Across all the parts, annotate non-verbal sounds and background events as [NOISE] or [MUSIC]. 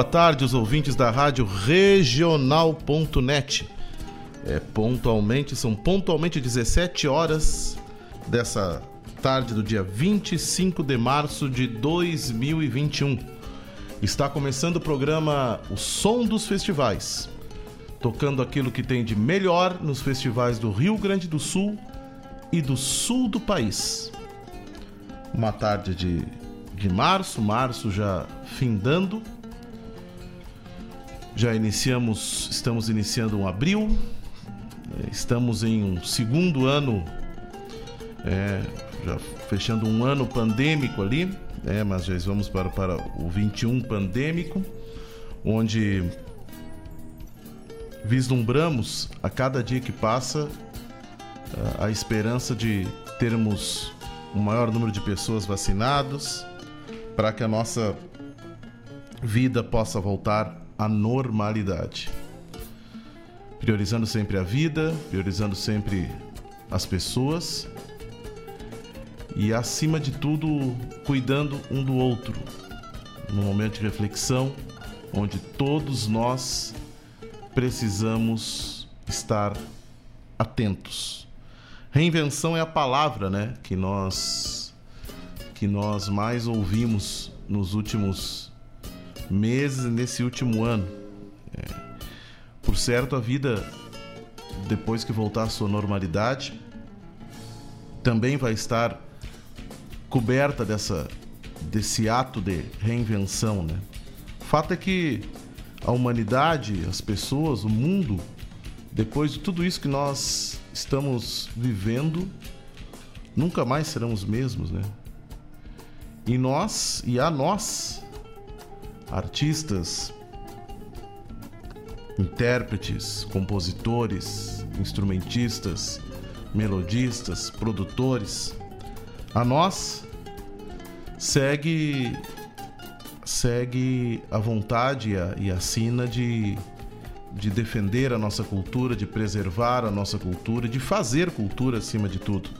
boa tarde, os ouvintes da rádio regional.net. É, pontualmente, são pontualmente 17 horas dessa tarde do dia 25 de março de 2021. Está começando o programa O Som dos Festivais, tocando aquilo que tem de melhor nos festivais do Rio Grande do Sul e do sul do país. Uma tarde de, de março, março já findando já iniciamos, estamos iniciando um abril, é, estamos em um segundo ano, é, já fechando um ano pandêmico ali, é, mas já vamos para, para o 21 pandêmico, onde vislumbramos a cada dia que passa a esperança de termos um maior número de pessoas vacinadas para que a nossa vida possa voltar a normalidade. Priorizando sempre a vida, priorizando sempre as pessoas e, acima de tudo, cuidando um do outro. Num momento de reflexão, onde todos nós precisamos estar atentos. Reinvenção é a palavra, né, que nós que nós mais ouvimos nos últimos meses nesse último ano. É, por certo, a vida, depois que voltar à sua normalidade, também vai estar coberta dessa, desse ato de reinvenção. Né? O fato é que a humanidade, as pessoas, o mundo, depois de tudo isso que nós estamos vivendo, nunca mais serão os mesmos, né? E nós, e a nós, artistas, intérpretes, compositores, instrumentistas, melodistas, produtores. A nós segue segue a vontade e a sina de, de defender a nossa cultura, de preservar a nossa cultura, de fazer cultura acima de tudo.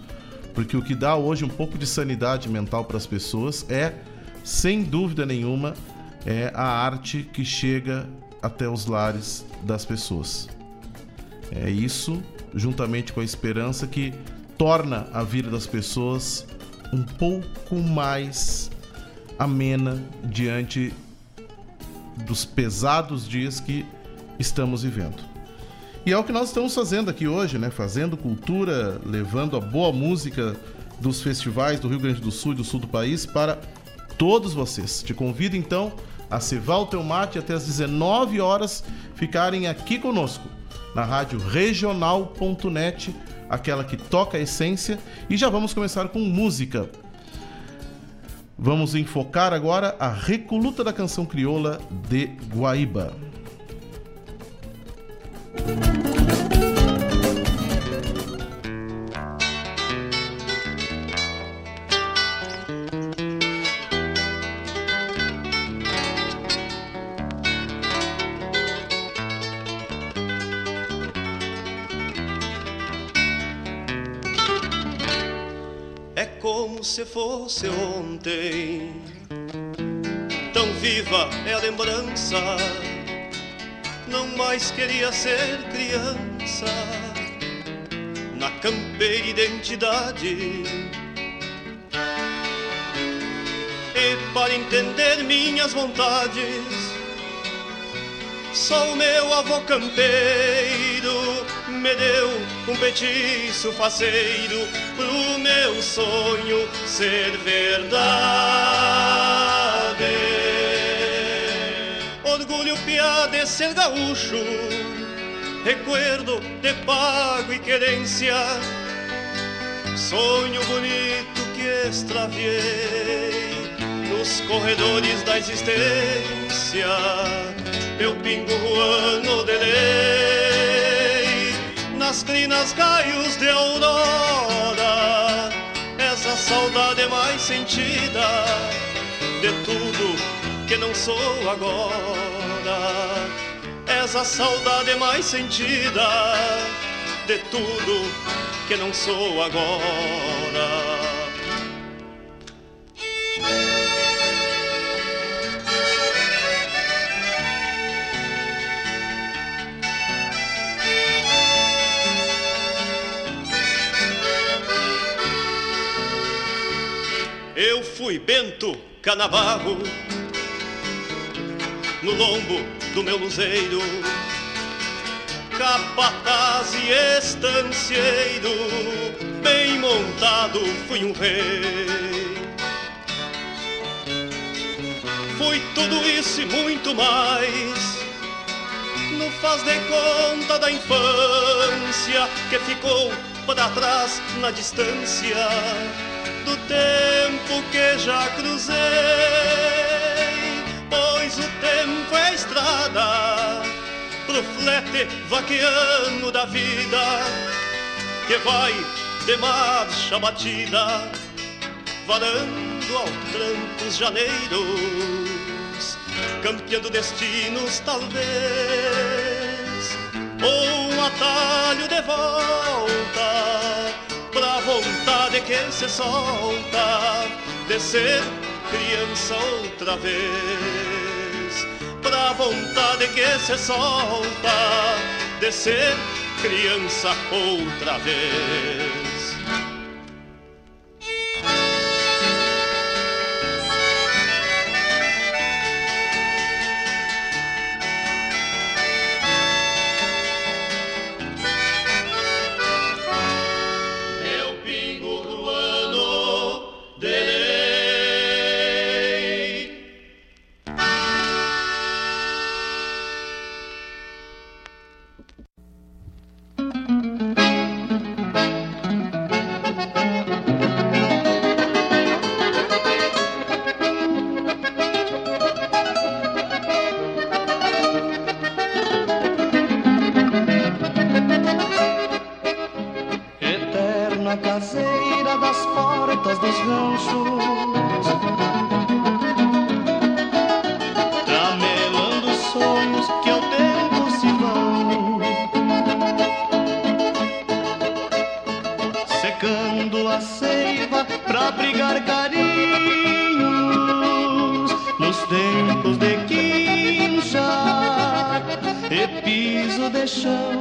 Porque o que dá hoje um pouco de sanidade mental para as pessoas é, sem dúvida nenhuma, é a arte que chega até os lares das pessoas. É isso, juntamente com a esperança, que torna a vida das pessoas um pouco mais amena diante dos pesados dias que estamos vivendo. E é o que nós estamos fazendo aqui hoje, né? Fazendo cultura, levando a boa música dos festivais do Rio Grande do Sul e do sul do país para todos vocês. Te convido então a cevar o teu mate até as 19 horas ficarem aqui conosco na rádio regional.net, aquela que toca a essência, e já vamos começar com música. Vamos enfocar agora a recoluta da canção crioula de Guaíba. Se fosse ontem. Tão viva é a lembrança, não mais queria ser criança. Na campeira identidade. E para entender minhas vontades, só o meu avô campeiro me deu um petiço faceiro pro meu sonho ser verdade. Orgulho piá de ser gaúcho, recuerdo de pago e querência, sonho bonito que extraviei nos corredores da existência, meu pingo ano de lei nas crinas raios de aurora saudade mais sentida de tudo que não sou agora. És a saudade mais sentida de tudo que não sou agora. Fui Bento Canavarro no lombo do meu luzeiro, capataz e estancieiro, bem montado fui um rei. Fui tudo isso e muito mais, no faz de conta da infância que ficou para trás na distância do tempo que já cruzei, pois o tempo é estrada pro flete vaqueano da vida que vai de marcha batida, varando ao tranco os janeiros, campeando destinos talvez, ou um atalho de volta pra vontade que se solta de ser criança outra vez. Pra vontade que se solta de ser criança outra vez. Silêncio,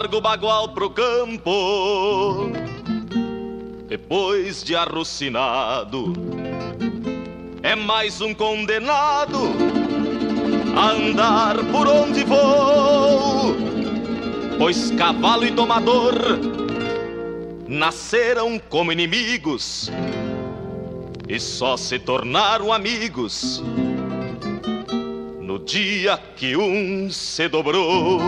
largo o bagual pro campo. Depois de arrucinado, é mais um condenado a andar por onde vou. Pois cavalo e domador nasceram como inimigos e só se tornaram amigos no dia que um se dobrou.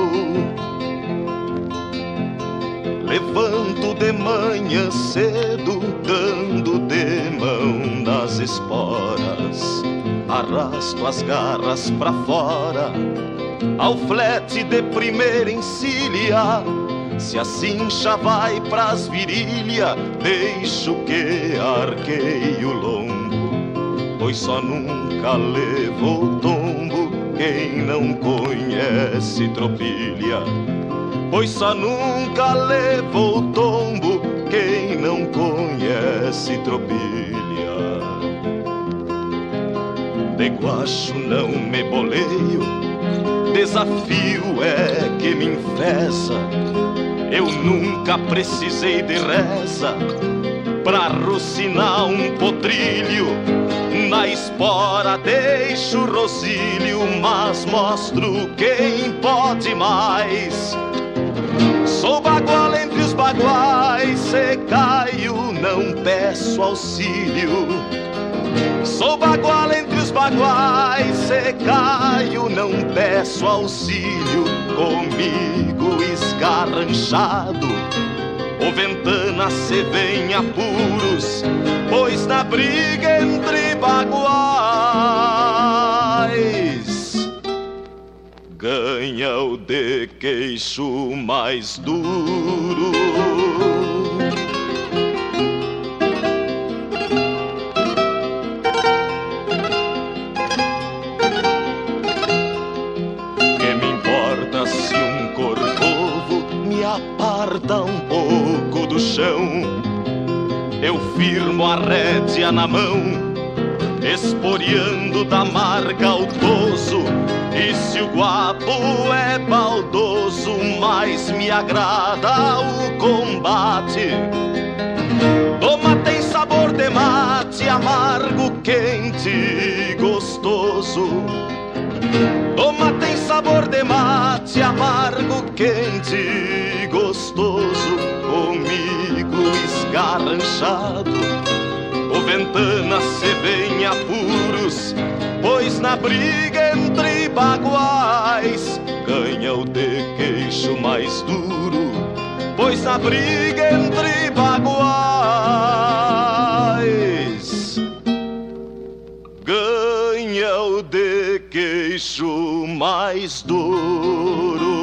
Levanto de manhã cedo, dando de mão nas esporas, arrasto as garras pra fora, ao flete de primeira encilha se a cincha vai pras virilha, deixo que arqueie o lombo, pois só nunca levou tombo quem não conhece tropilha. Pois só nunca levou tombo quem não conhece tropilha. De guacho não me boleio, desafio é que me enfesa eu nunca precisei de reza pra rucinar um potrilho. Na espora deixo o rosílio, mas mostro quem pode mais. Sou bagual entre os baguais, se caio não peço auxílio. Sou bagual entre os baguais, se caio não peço auxílio. Comigo esgarranchado, o ventana se vem apuros, pois na briga entre baguais ganha o de queixo mais duro. aparta um pouco do chão. Eu firmo a rédea na mão, esporeando da marca ao toso. E se o guapo é baldoso, mais me agrada o combate. Toma tem sabor de mate, amargo, quente e gostoso. Toma tem sabor de mate, amargo, quente e gostoso. Comigo esgarranchado, o ventana se vem apuros, pois na briga entre baguais ganha o de queixo mais duro, pois na briga entre baguais ganha o de queixo mais duro.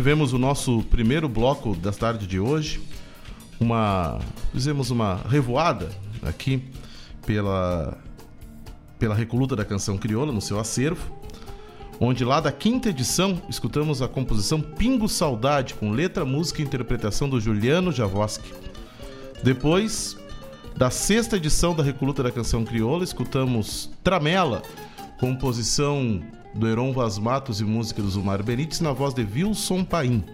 Tivemos o nosso primeiro bloco da tarde de hoje. Uma. Fizemos uma revoada aqui pela, pela Recoluta da Canção Crioula no seu acervo. Onde lá da quinta edição escutamos a composição Pingo Saudade, com letra, música e interpretação do Juliano Javoski. Depois, da sexta edição da Recoluta da Canção Crioula, escutamos Tramela, composição do Heron Vaz Matos e música do Zumar Benites na voz de Wilson Paim.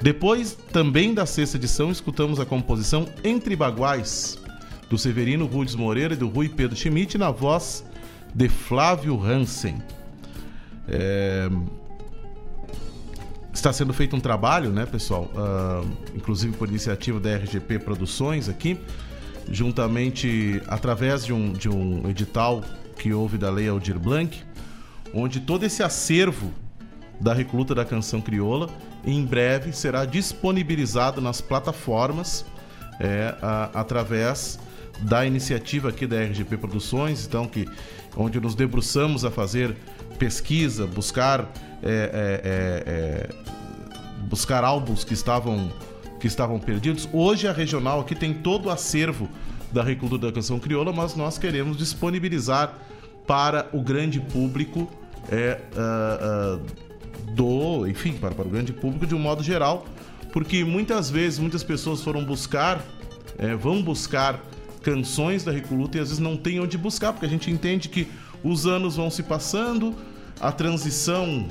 Depois, também da sexta edição, escutamos a composição Entre Baguais, do Severino Rudes Moreira e do Rui Pedro Schmidt na voz de Flávio Hansen. É... está sendo feito um trabalho, né, pessoal? Uh, inclusive por iniciativa da RGP Produções aqui, juntamente através de um, de um edital que houve da Lei Aldir Blanc, onde todo esse acervo da Recluta da Canção Crioula em breve será disponibilizado nas plataformas é, a, através da iniciativa aqui da RGP Produções, então que onde nos debruçamos a fazer pesquisa, buscar é, é, é, é buscar álbuns que estavam que estavam perdidos. Hoje a regional aqui tem todo o acervo da Recluta da Canção Crioula, mas nós queremos disponibilizar para o grande público é, uh, uh, do, enfim, para, para o grande público de um modo geral, porque muitas vezes muitas pessoas foram buscar, é, vão buscar canções da Recoluta e às vezes não tem onde buscar, porque a gente entende que os anos vão se passando, a transição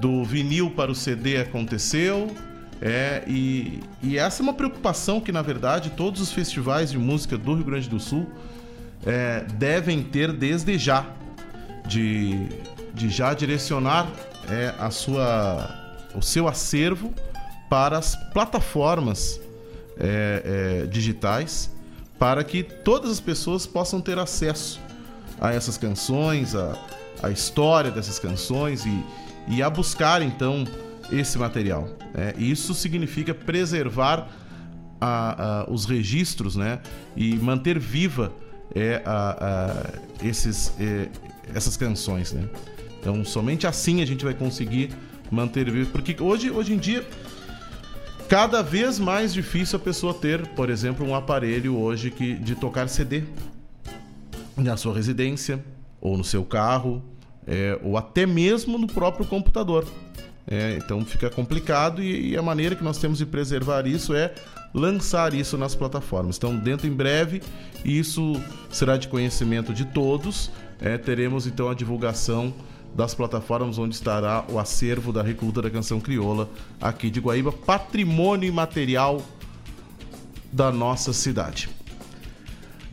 do vinil para o CD aconteceu, é, e, e essa é uma preocupação que, na verdade, todos os festivais de música do Rio Grande do Sul é, devem ter desde já, de, de já direcionar é, a sua, o seu acervo para as plataformas é, é digitais para que todas as pessoas possam ter acesso a essas canções, a, a história dessas canções e, e a buscar então esse material. Né? Isso significa preservar a, a, os registros né? e manter viva é, a, esses, é, essas canções. Né? Então, somente assim a gente vai conseguir manter vivo. Porque hoje, hoje em dia cada vez mais difícil a pessoa ter, por exemplo, um aparelho hoje que, de tocar CD na sua residência ou no seu carro é, ou até mesmo no próprio computador. É, então fica complicado e, e, a maneira que nós temos de preservar isso é lançar isso nas plataformas. Então, dentro em breve, isso será de conhecimento de todos. É, teremos então a divulgação das plataformas onde estará o acervo da Recluta da Canção Crioula aqui de Guaíba, patrimônio imaterial da nossa cidade.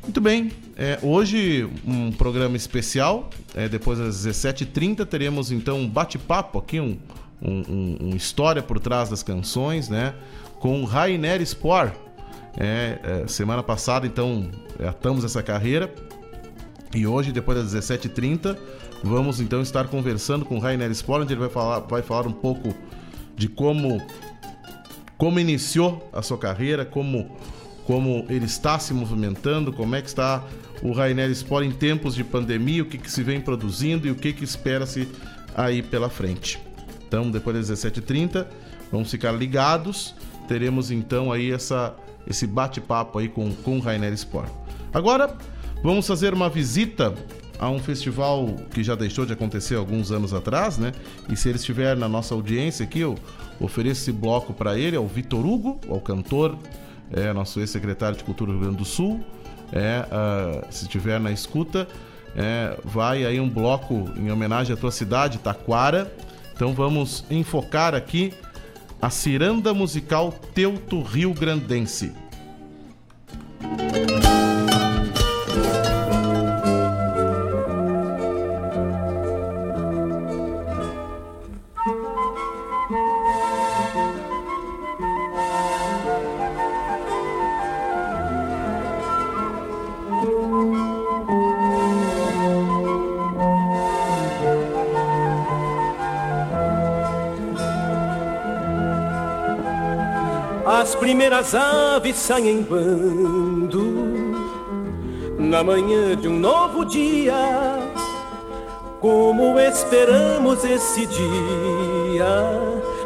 Muito bem, é, hoje um programa especial, é, depois das 17h30 teremos então um bate-papo aqui, um, um, um, história por trás das canções, né? Com Rainer Spor. É, é, semana passada, então, atamos essa carreira. E hoje, depois das 17h30, Vamos então estar conversando com Rainer Sport, onde ele vai falar, vai falar um pouco de como, como iniciou a sua carreira, como, como ele está se movimentando, como é que está o Rainer Sport em tempos de pandemia, o que, que se vem produzindo e o que, que espera-se aí pela frente. Então, depois das 17h30, vamos ficar ligados. Teremos então aí essa, esse bate-papo aí com, com o Rainer Sport. Agora, vamos fazer uma visita a um festival que já deixou de acontecer alguns anos atrás, né? E se ele estiver na nossa audiência aqui, eu ofereço esse bloco para ele, ao Vitor Hugo, ao cantor, é, nosso ex-secretário de Cultura do Rio Grande do Sul. É, uh, se estiver na escuta, é, vai aí um bloco em homenagem à tua cidade, Taquara. Então vamos enfocar aqui a ciranda musical Teuto Rio Grandense. Primeiras aves saem em bando na manhã de um novo dia. Como esperamos esse dia,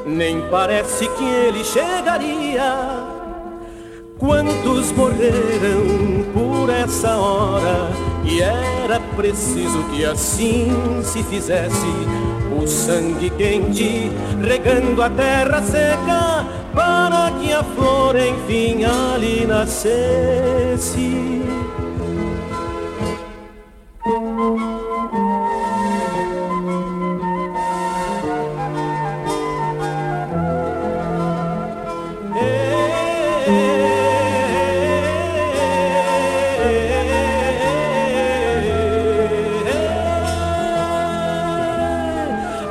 nem parece que ele chegaria. Quantos morreram por essa hora? E era preciso que assim se fizesse o sangue quente regando a terra seca minha flor enfim ali nascesse.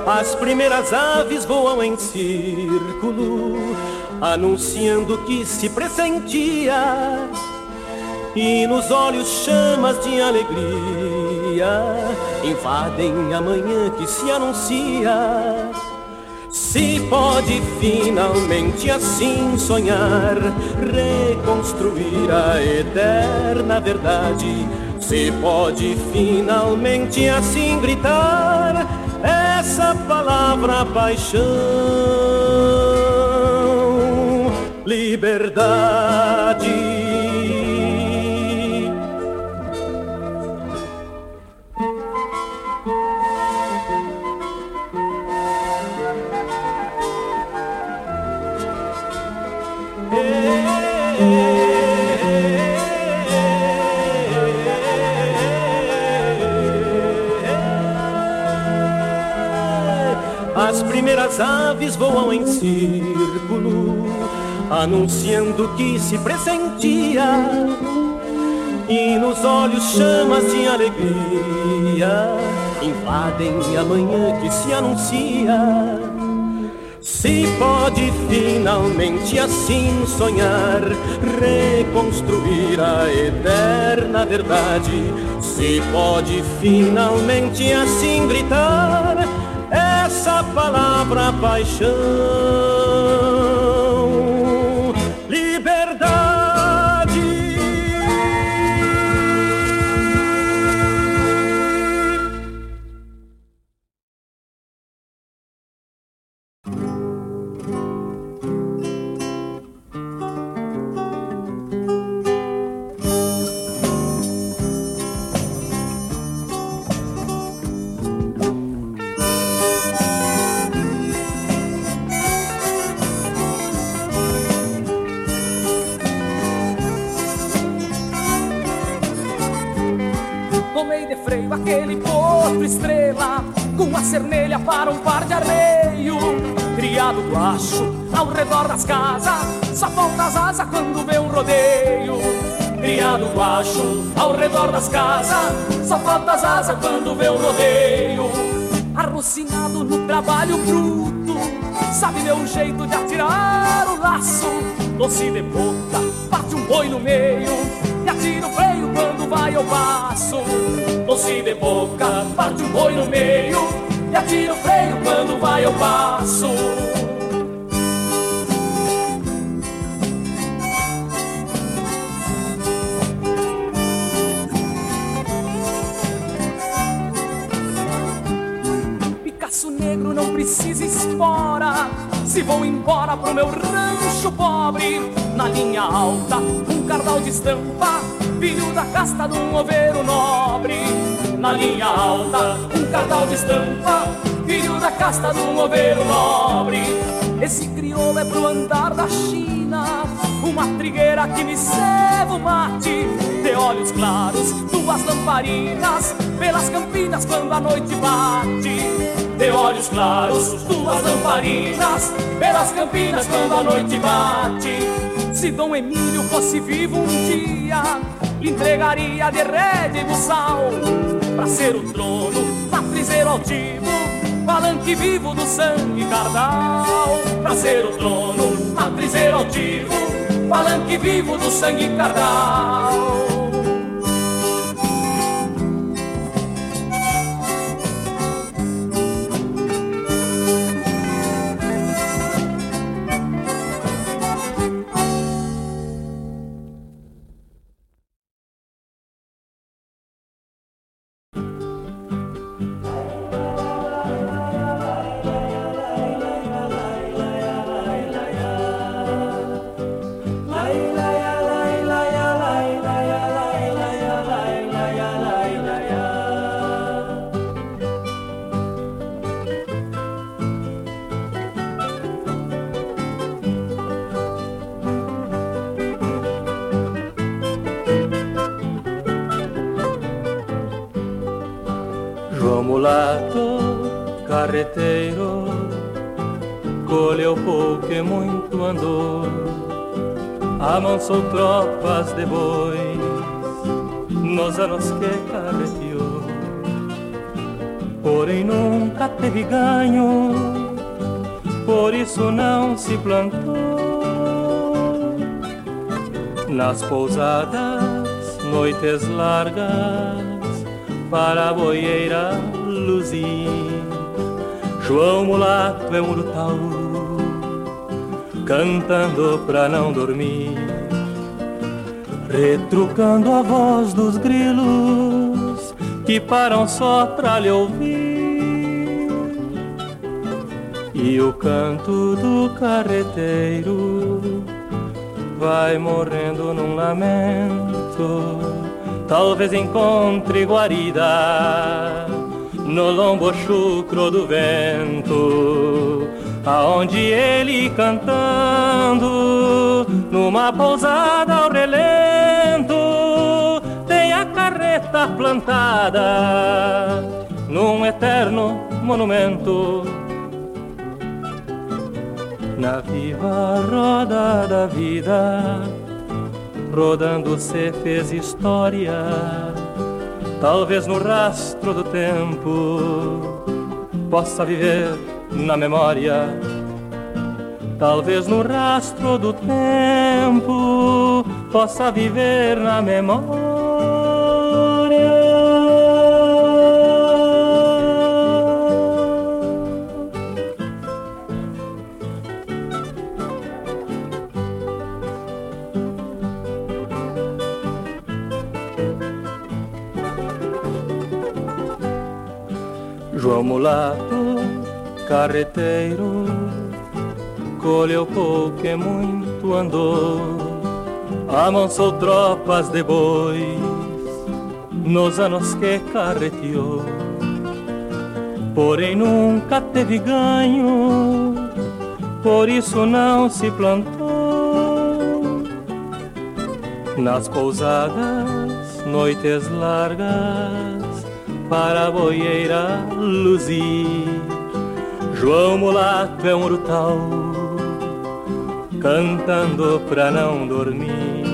As primeiras aves voam em círculo anunciando que se pressentia. E nos olhos chamas de alegria invadem a manhã que se anuncia. Se pode finalmente assim sonhar, reconstruir a eterna verdade. Se pode finalmente assim gritar essa palavra paixão, liberdade. primeiras aves voam em círculo, anunciando que se pressentia. E nos olhos chamas de alegria invadem a manhã que se anuncia. Se pode finalmente assim sonhar, reconstruir a eterna verdade. Se pode finalmente assim gritar essa palavra paixão. Redor das casas Só falta as asas quando vê um rodeio. Criado guacho ao redor das casas Só falta as asas quando vê um rodeio. Arrocinado no trabalho bruto Sabe meu jeito de atirar o laço. Doce de boca, bate um boi no meio E atira o freio quando vai ao passo. Doce de boca, bate um boi no meio e atira o freio quando vai ao passo. Se vou embora pro meu rancho pobre, na linha alta, um cardal de estampa, filho da casta de um oveiro nobre na linha alta, um cardal de estampa, filho da casta de um oveiro nobre. Esse crioulo é pro andar da China, uma trigueira que me ceva o mate, de olhos claros, duas lamparinas, pelas campinas quando a noite bate. De olhos claros, duas lamparinas, pelas campinas quando a noite bate. Se Dom Emílio fosse vivo um dia, lhe entregaria de rede e pra ser o trono, matrizeiro altivo, palanque vivo do sangue cardal. Pra ser o trono, matrizeiro altivo, palanque vivo do sangue cardal. Amansou tropas de bois nos anos que carreteou. porém nunca teve ganho, por isso não se plantou. Nas pousadas, noites largas, para a boieira luzir. João Mulato é um urutaú, cantando pra não dormir, retrucando a voz dos grilos que param só pra lhe ouvir. E o canto do carreteiro vai morrendo num lamento, talvez encontre guarida no lombo chucro do vento, aonde ele cantando, numa pousada ao a carreta plantada num eterno monumento. Na viva roda da vida, rodando se fez história talvez no rastro do tempo possa viver na memória. Talvez no rastro do tempo possa viver na memória. Mulato, carreteiro, colheu pouco e muito andou, amansou tropas de bois nos anos que carreteou. Porém nunca teve ganho, por isso não se plantou. Nas pousadas, noites largas, para a boieira luzir. João Mulato é um urutau, cantando pra não dormir,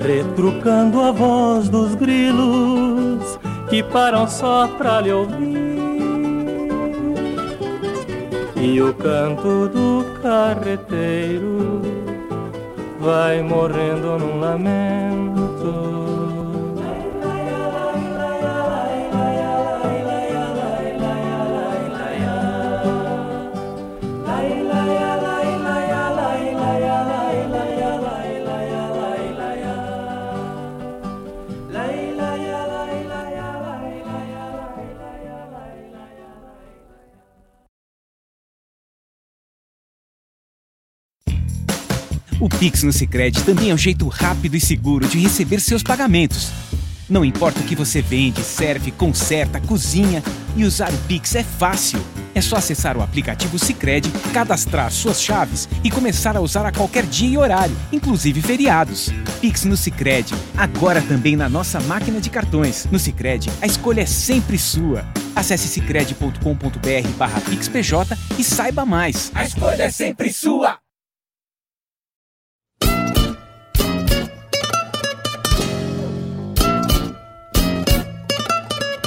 retrucando a voz dos grilos que param só pra lhe ouvir. E o canto do carreteiro vai morrendo num lamento. Pix no Sicredi também é um jeito rápido e seguro de receber seus pagamentos. Não importa o que você vende, serve, conserta, cozinha e usar o Pix é fácil. É só acessar o aplicativo Sicredi, cadastrar suas chaves e começar a usar a qualquer dia e horário, inclusive feriados. Pix no Sicredi, agora também na nossa máquina de cartões. No Sicredi, a escolha é sempre sua. Acesse sicredi.com.br/pixpj e saiba mais. A escolha é sempre sua.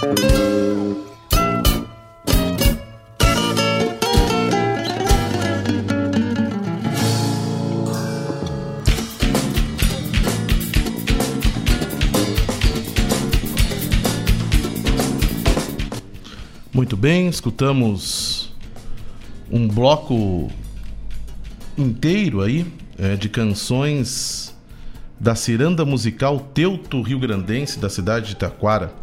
Muito bem, escutamos um bloco inteiro aí é, de canções da ciranda musical Teuto Rio Grandense da cidade de Taquara.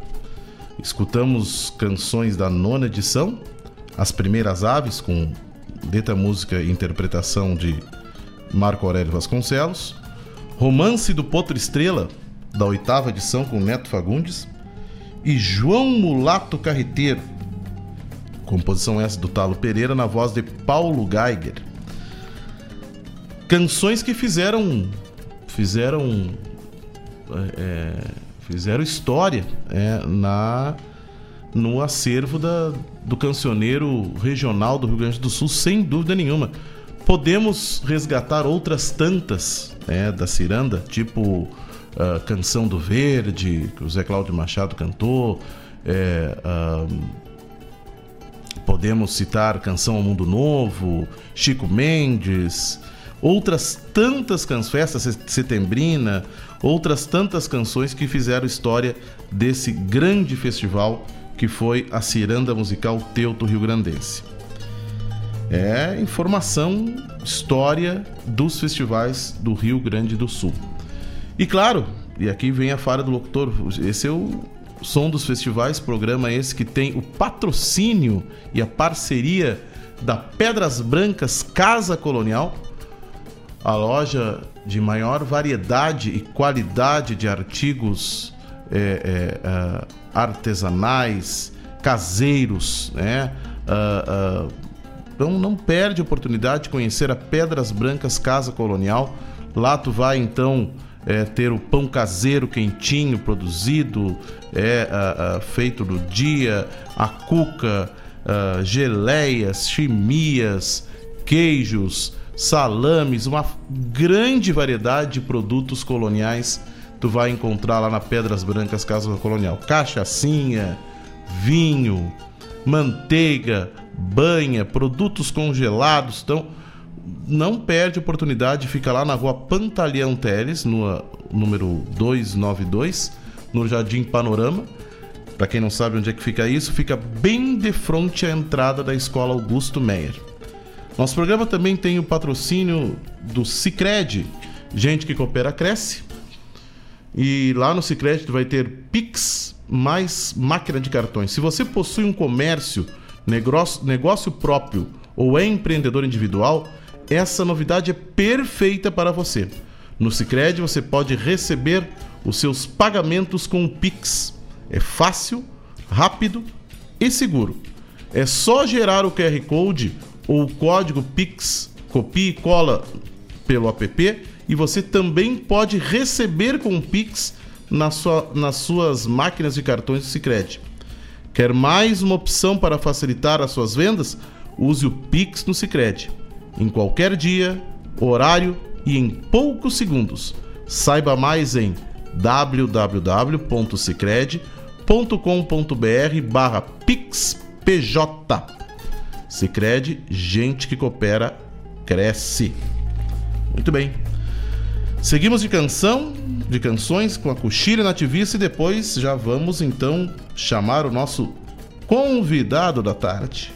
Escutamos canções da nona edição, As Primeiras Aves, com letra, música e interpretação de Marco Aurélio Vasconcelos. Romance do Potro Estrela, da oitava edição, com Neto Fagundes. E João Mulato Carreteiro, composição essa do Talo Pereira, na voz de Paulo Geiger. Canções que fizeram. fizeram. É, fizeram história é, na no acervo da, do cancioneiro regional do Rio Grande do Sul, sem dúvida nenhuma. Podemos resgatar outras tantas é, da ciranda, tipo uh, Canção do Verde, que o Zé Cláudio Machado cantou, É, podemos citar Canção ao Mundo Novo, Chico Mendes, outras tantas canções, Festa Setembrina, outras tantas canções que fizeram história desse grande festival que foi a Ciranda Musical Teuto Rio Grandense. É informação, história dos festivais do Rio Grande do Sul. E claro, e aqui vem a fala do locutor, esse é o som dos festivais, programa esse que tem o patrocínio e a parceria da Pedras Brancas Casa Colonial, a loja de maior variedade e qualidade de artigos é, é, uh, artesanais, caseiros, né? Uh, uh, então não perde a oportunidade de conhecer a Pedras Brancas Casa Colonial. Lá tu vai então é, ter o pão caseiro quentinho produzido, é feito no dia, a cuca, geleias, chimias, queijos, salames, uma grande variedade de produtos coloniais tu vai encontrar lá na Pedras Brancas Casa Colonial. Cachaçinha, vinho, manteiga, banha, produtos congelados. Então, não perde a oportunidade, fica lá na rua Pantaleão Teles, no número 292, no Jardim Panorama. Para quem não sabe onde é que fica isso, fica bem de frente à entrada da Escola Augusto Meyer. Nosso programa também tem o patrocínio do Cicred, gente que coopera cresce. E lá no Cicred vai ter Pix mais máquina de cartões. Se você possui um comércio, negócio, negócio próprio ou é empreendedor individual, essa novidade é perfeita para você. No Cicred você pode receber os seus pagamentos com o Pix. É fácil, rápido e seguro. É só gerar o QR Code ou o código Pix, copia e cola pelo app e você também pode receber com o Pix na sua, nas suas máquinas de cartões do Sicredi. Quer mais uma opção para facilitar as suas vendas? Use o Pix no Sicredi. Em qualquer dia, horário e em poucos segundos. Saiba mais em www.sicredi.com.br/pixpj. Sicredi, gente que coopera cresce. Muito bem. Seguimos de canção, de canções com a Coxilha Nativista e depois já vamos então chamar o nosso convidado da tarde.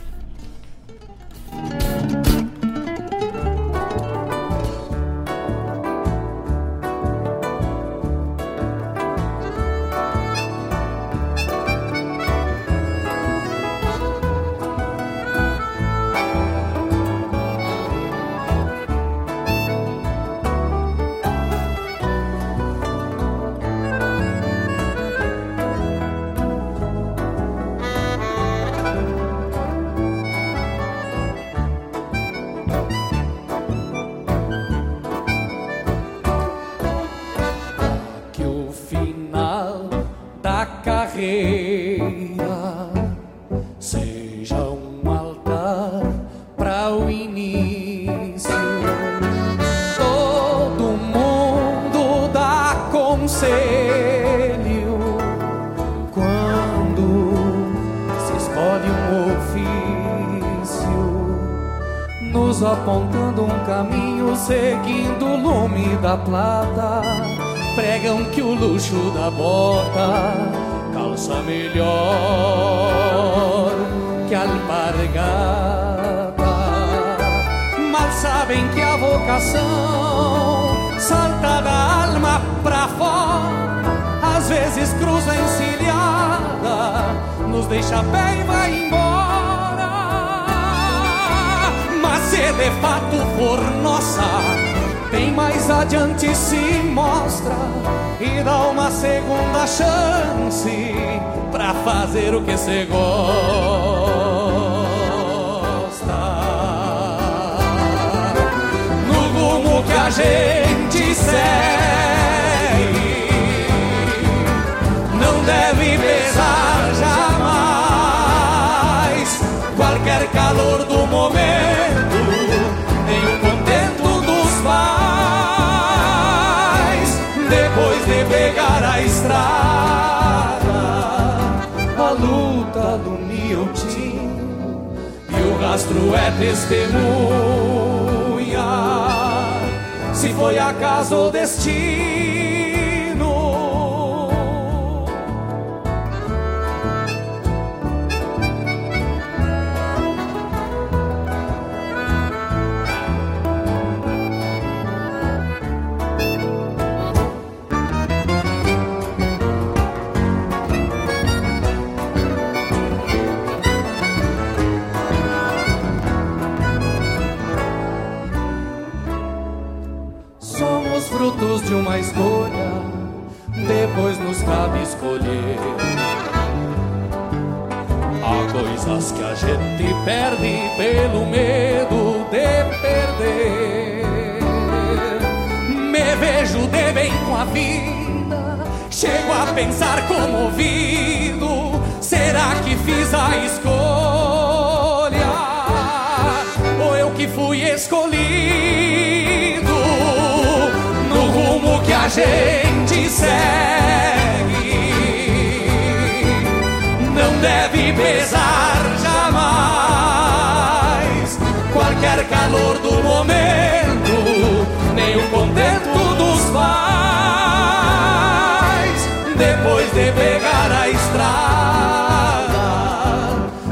da carreira. Seja um altar para o início. Todo mundo dá conselho. Quando se escolhe um ofício, nos apontando um caminho seguindo o lume da plata pregam que o luxo da bota calça melhor que alpargata. Mal sabem que a vocação salta da alma pra fora, às vezes cruza encilhada, nos deixa pé e vai embora. Mas se de fato for nossa bem mais adiante se mostra e dá uma segunda chance pra fazer o que você gosta. No rumo que a gente segue, não deve pesar jamais qualquer calor do momento. pegar a estrada. A luta do Niotim e o rastro é testemunha. Se foi acaso ou destino. De uma escolha, depois nos cabe escolher. Há coisas que a gente perde pelo medo de perder. Me vejo de bem com a vida, chego a pensar comovido. Será que fiz a escolha? A gente segue. Não deve pesar jamais qualquer calor do momento, nem o contento dos pais. Depois de pegar a estrada,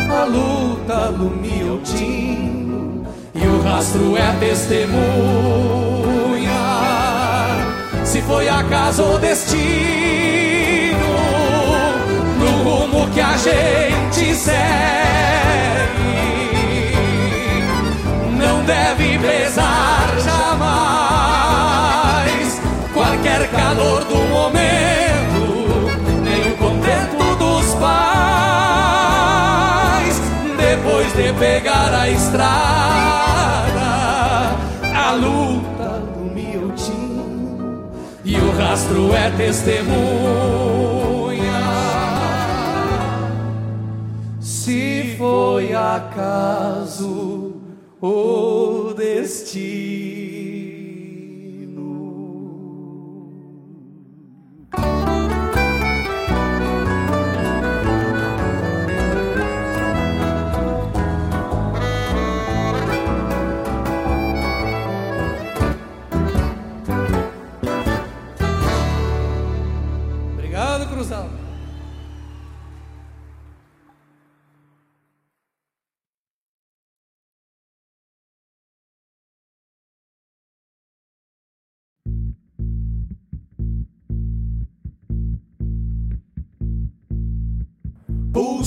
a luta alumia o e o rastro é testemunha. Foi acaso ou destino, no rumo que a gente segue, não deve pesar jamais qualquer calor do momento, nem o contento dos pais. Depois de pegar a estrada, a miltim o rastro é testemunha. Se foi acaso ou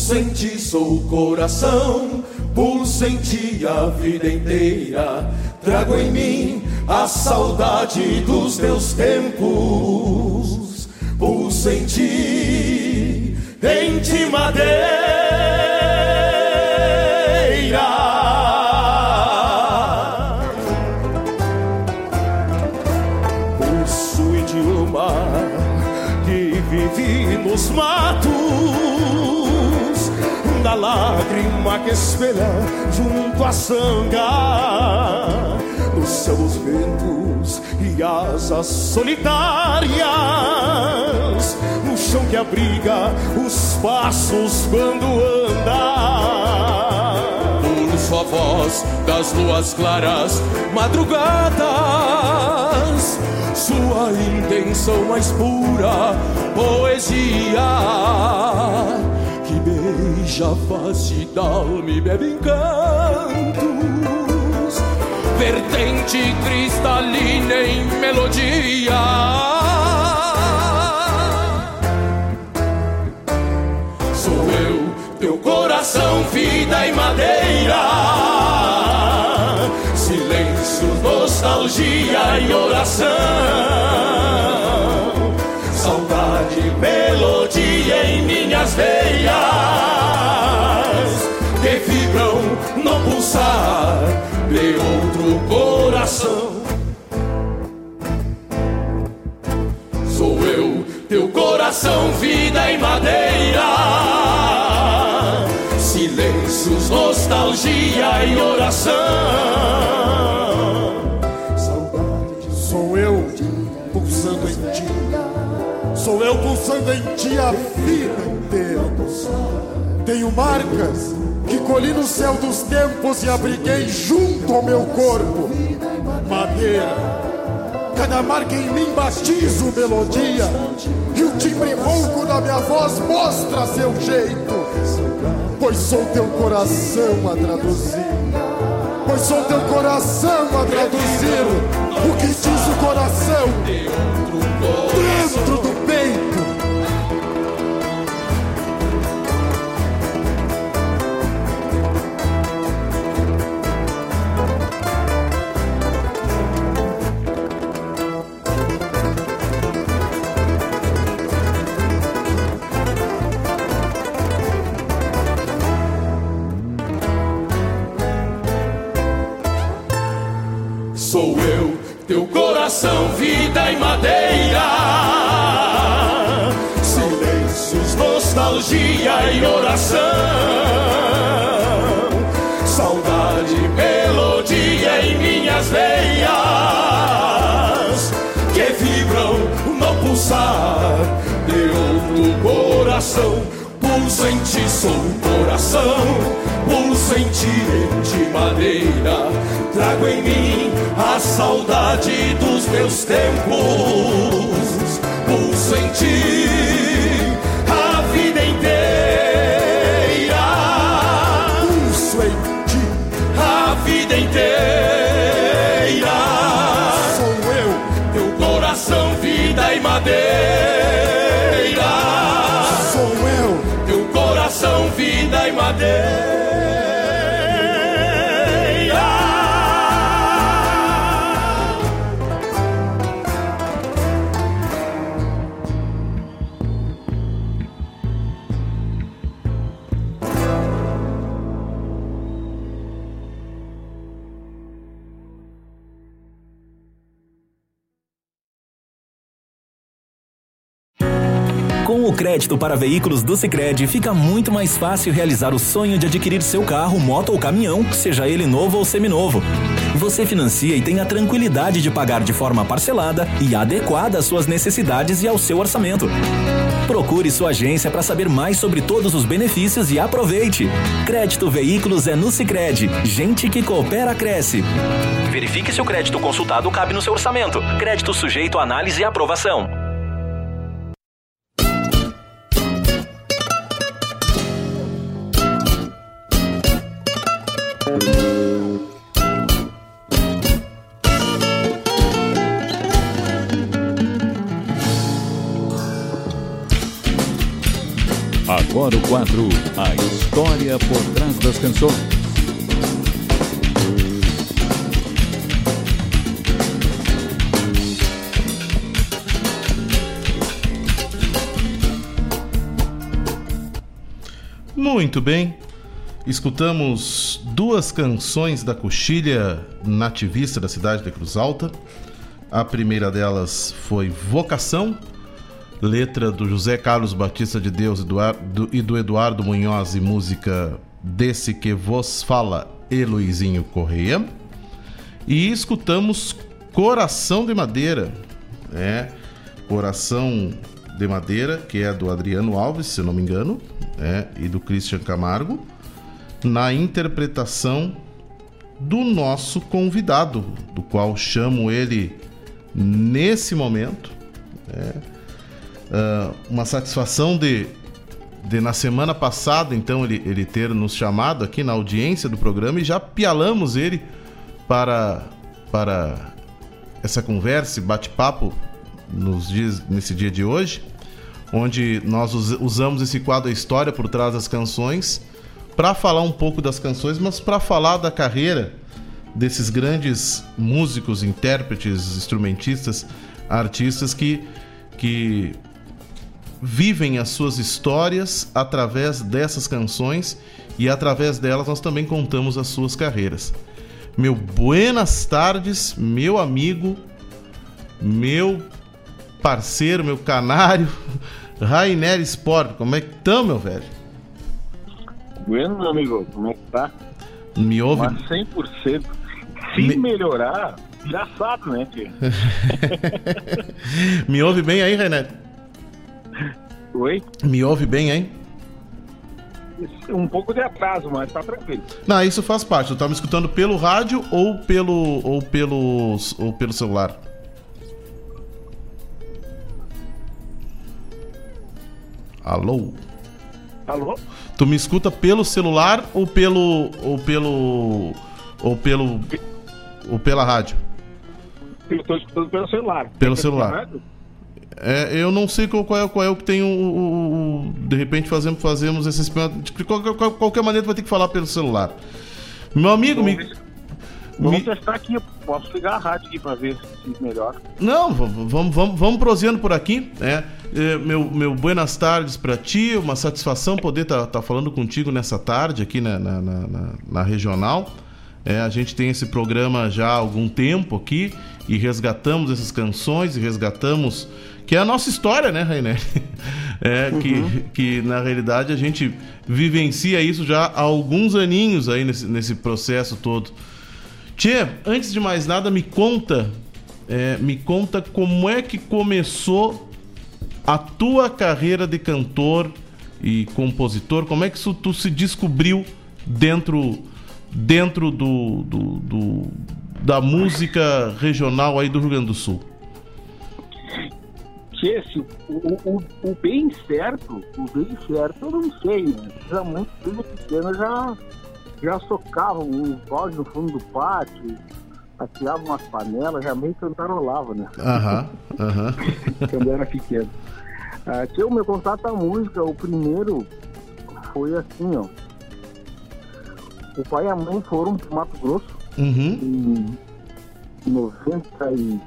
Pulso em ti, sou o coração, pulso em ti a vida inteira. Trago em mim a saudade dos teus tempos. Pulso em ti, em ti madeira. Pulso idioma que vive nos matos da lágrima que espelha junto à sanga. Nos céus ventos e asas solitárias no chão que abriga os passos quando anda. Por sua voz das luas claras madrugadas sua intenção mais pura poesia que beija a face da alma e bebe encantos, vertente cristalina em melodia. Sou eu, teu coração, vida e madeira, silêncio, nostalgia e oração. Saudade, melodia em minhas veias de outro coração. Sou eu, teu coração, vida e madeira, silêncios, nostalgia e oração. Sou eu pulsando em ti. Sou eu pulsando em ti a vida inteira. Tenho marcas que colhi no céu dos tempos e abriguei junto ao meu corpo. Madeira, cada marca em mim batizo melodia, e o timbre rouco da minha voz mostra seu jeito, pois sou teu coração a traduzir. Pois sou teu coração a traduzir o que diz o coração teu coração, vida e madeira. Silêncios, nostalgia e oração. Saudade, melodia em minhas veias que vibram no pulsar de outro coração. Pulso em ti, sou o coração. Pulso em ti, de madeira. Trago em mim saudade dos meus tempos. Pulso em ti crédito para veículos do Sicredi, fica muito mais fácil realizar o sonho de adquirir seu carro, moto ou caminhão, seja ele novo ou seminovo. Você financia e tem a tranquilidade de pagar de forma parcelada e adequada às suas necessidades e ao seu orçamento. Procure sua agência para saber mais sobre todos os benefícios e aproveite. Crédito Veículos é no Sicredi. Gente que coopera cresce. Verifique se o crédito consultado cabe no seu orçamento. Crédito sujeito a análise e aprovação. Agora o quadro A História por Trás das Canções. Muito bem. Escutamos duas canções da coxilha nativista da cidade de Cruz Alta. A primeira delas foi Vocação, letra do José Carlos Batista de Deus e do Eduardo Munhoz e música desse que vos fala Luizinho Correia. E escutamos Coração de Madeira, é Coração de Madeira, que é do Adriano Alves, se não me engano, é, e do Christian Camargo, na interpretação do nosso convidado, do qual chamo ele nesse momento. É, uh, uma satisfação de, de, na semana passada, então, ele, ele ter nos chamado aqui na audiência do programa e já pialamos ele para, para essa conversa e bate-papo nos dias, nesse dia de hoje, onde nós usamos esse quadro A História por trás das canções para falar um pouco das canções, mas para falar da carreira desses grandes músicos, intérpretes, instrumentistas, artistas que, que vivem as suas histórias através dessas canções e através delas nós também contamos as suas carreiras. Meu buenas tardes, meu amigo, meu parceiro, meu canário, [LAUGHS] Rainer Sport. Como é que estão, meu velho? Bueno, meu amigo, como é que tá? Me ouve? Mas 100%. Se Me... melhorar, já sabe, né, tio? [LAUGHS] Me ouve bem aí, René? Oi? Me ouve bem, hein? um pouco de atraso, mas tá tranquilo. Não, isso faz parte. Tu tá me escutando pelo rádio ou pelo ou pelo ou pelo celular? Alô? Alô? Tu me escuta pelo celular ou pelo ou pelo ou pelo ou pela rádio? Eu tô escutando pelo celular. Pelo Tá celular. escutando? É, eu não sei qual, qual é, qual é o que tem o, o- o- De repente fazemos, fazemos esse experimento. De qualquer, qual- qualquer maneira, tu vai ter que falar pelo celular. Meu amigo, me, Vamos testar aqui. eu Posso ligar a rádio aqui pra ver se melhora. Não, vamos, vamos, vamos prosseando por aqui. né? É, meu, meu buenas tardes para ti, uma satisfação poder estar falando contigo nessa tarde aqui na, na, na- na- na regional. É, a gente tem esse programa já há algum tempo aqui e resgatamos essas canções e resgatamos. Que é a nossa história, né, Rainer? [LAUGHS] É, que, que na realidade a gente vivencia isso já há alguns aninhos aí nesse, nesse processo todo. Tchê, antes de mais nada, me conta, é, me conta como é que começou a tua carreira de cantor e compositor, como é que isso tu se descobriu dentro dentro do, do- do- da música regional aí do Rio Grande do Sul? Que esse, o, o, o bem certo, o bem certo eu não sei, né? Já muito desde pequeno já, já socava um balde no fundo do pátio, atirava umas panelas, já meio cantarolava, né? Aham, aham. [LAUGHS] Quando eu era pequeno. Ah, tinha o meu contato à música, o primeiro foi assim, ó. O pai e a mãe foram pro Mato Grosso Uhum. em 90 e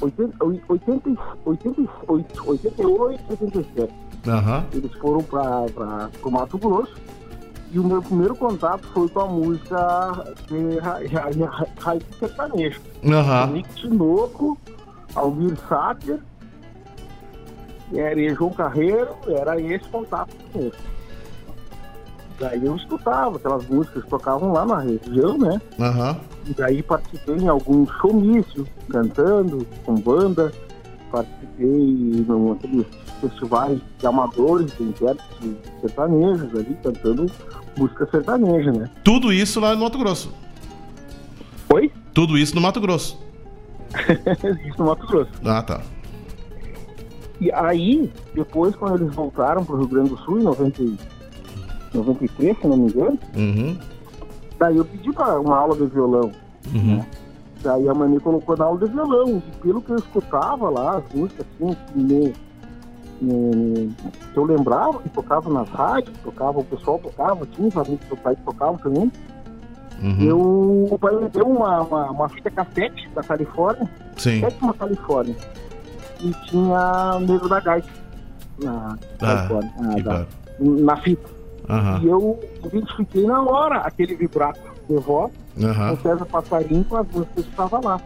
80, 80, 88, 88, 87. Aham. Eles foram para o Mato Grosso e o meu primeiro contato foi com a música de ra- ra- ra- raiz sertanejo. Aham. Nick Tinoco, Almir Sáter, era João Carreiro, era esse contato mesmo. Daí eu escutava aquelas músicas que tocavam lá na região, né? Aham. E daí participei em alguns showmícios, cantando, com banda. Participei em aqueles festivais de amadores, de intérpretes sertanejos ali, cantando música sertaneja, né? Tudo isso lá no Mato Grosso. Oi? Tudo isso no Mato Grosso. [LAUGHS] Isso no Mato Grosso. Ah, tá. E aí, depois, quando eles voltaram para o Rio Grande do Sul, em 90, e- 93, se não me engano, Uhum. daí eu pedi para uma aula de violão. Uhum. Daí a mãe me colocou na aula de violão. E pelo que eu escutava lá, as músicas assim, que, me, me- que eu lembrava que tocava nas rádios, tocava, o pessoal tocava, tinha uns amigos do pai que tocavam também. Uhum. Eu, o pai me deu uma, uma, uma fita cassete da Califórnia, Sim. sétima Califórnia, e tinha o Negro da Gaita na Ah, Califórnia, ah, que da- bar- na fita. Aham. E eu identifiquei na hora aquele vibrato de voz Aham. com César Passarinho com as músicas que estavam lá.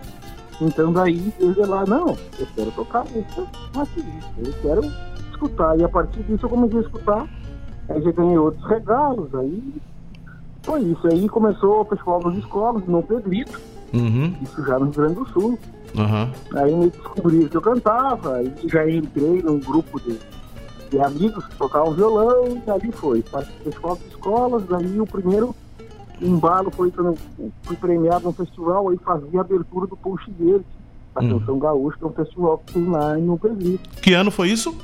Então daí desde lá, não, eu quero tocar música assim, eu quero escutar. E a partir disso eu comecei a escutar, aí já ganhei outros regalos, aí foi isso. Aí começou o Festival das Escolas, no Pedrito, Uhum. isso já no Rio Grande do Sul. Aham. Aí me descobriram que eu cantava, aí já entrei num grupo de, de amigos que tocavam violão, e ali foi. Festival das Escolas, aí o primeiro embalo foi fui premiado no festival, aí fazia a abertura do Ponche Verde, a Hum. Canção Gaúcha, que é um festival que tem lá em Pedrito. Que ano foi isso?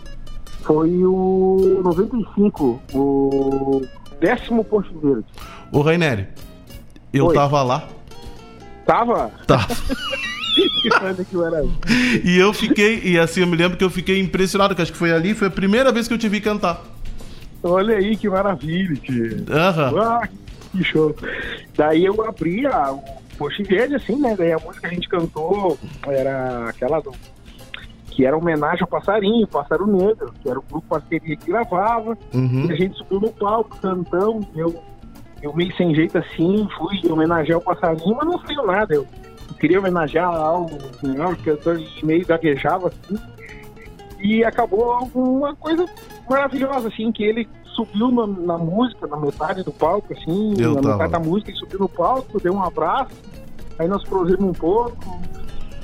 Foi o 95, o décimo Ponche Verde. Ô, Raineri, eu Oi. tava lá. Tava? Tava. [LAUGHS] [LAUGHS] E eu fiquei, e assim, eu me lembro que eu fiquei impressionado, que acho que foi ali, foi a primeira vez que eu te vi cantar. Olha aí que maravilha, tio. Aham. Ah, que show. Daí eu abri a, o Poxa Verde, assim, né? Daí a música que a gente cantou era aquela do. Que era homenagem ao passarinho, Pássaro Negro, que era o grupo parceria que gravava. Uhum. E a gente subiu no palco, cantão, e eu, eu meio sem jeito assim, fui homenagear o passarinho, mas não saiu nada. Eu queria homenagear algo, né, o cantor e meio gaguejava assim. E acabou uma coisa maravilhosa, assim, que ele subiu na, na música, na metade do palco, assim, Eu na tava metade da música, ele subiu no palco, deu um abraço, aí nós prosseguimos um pouco,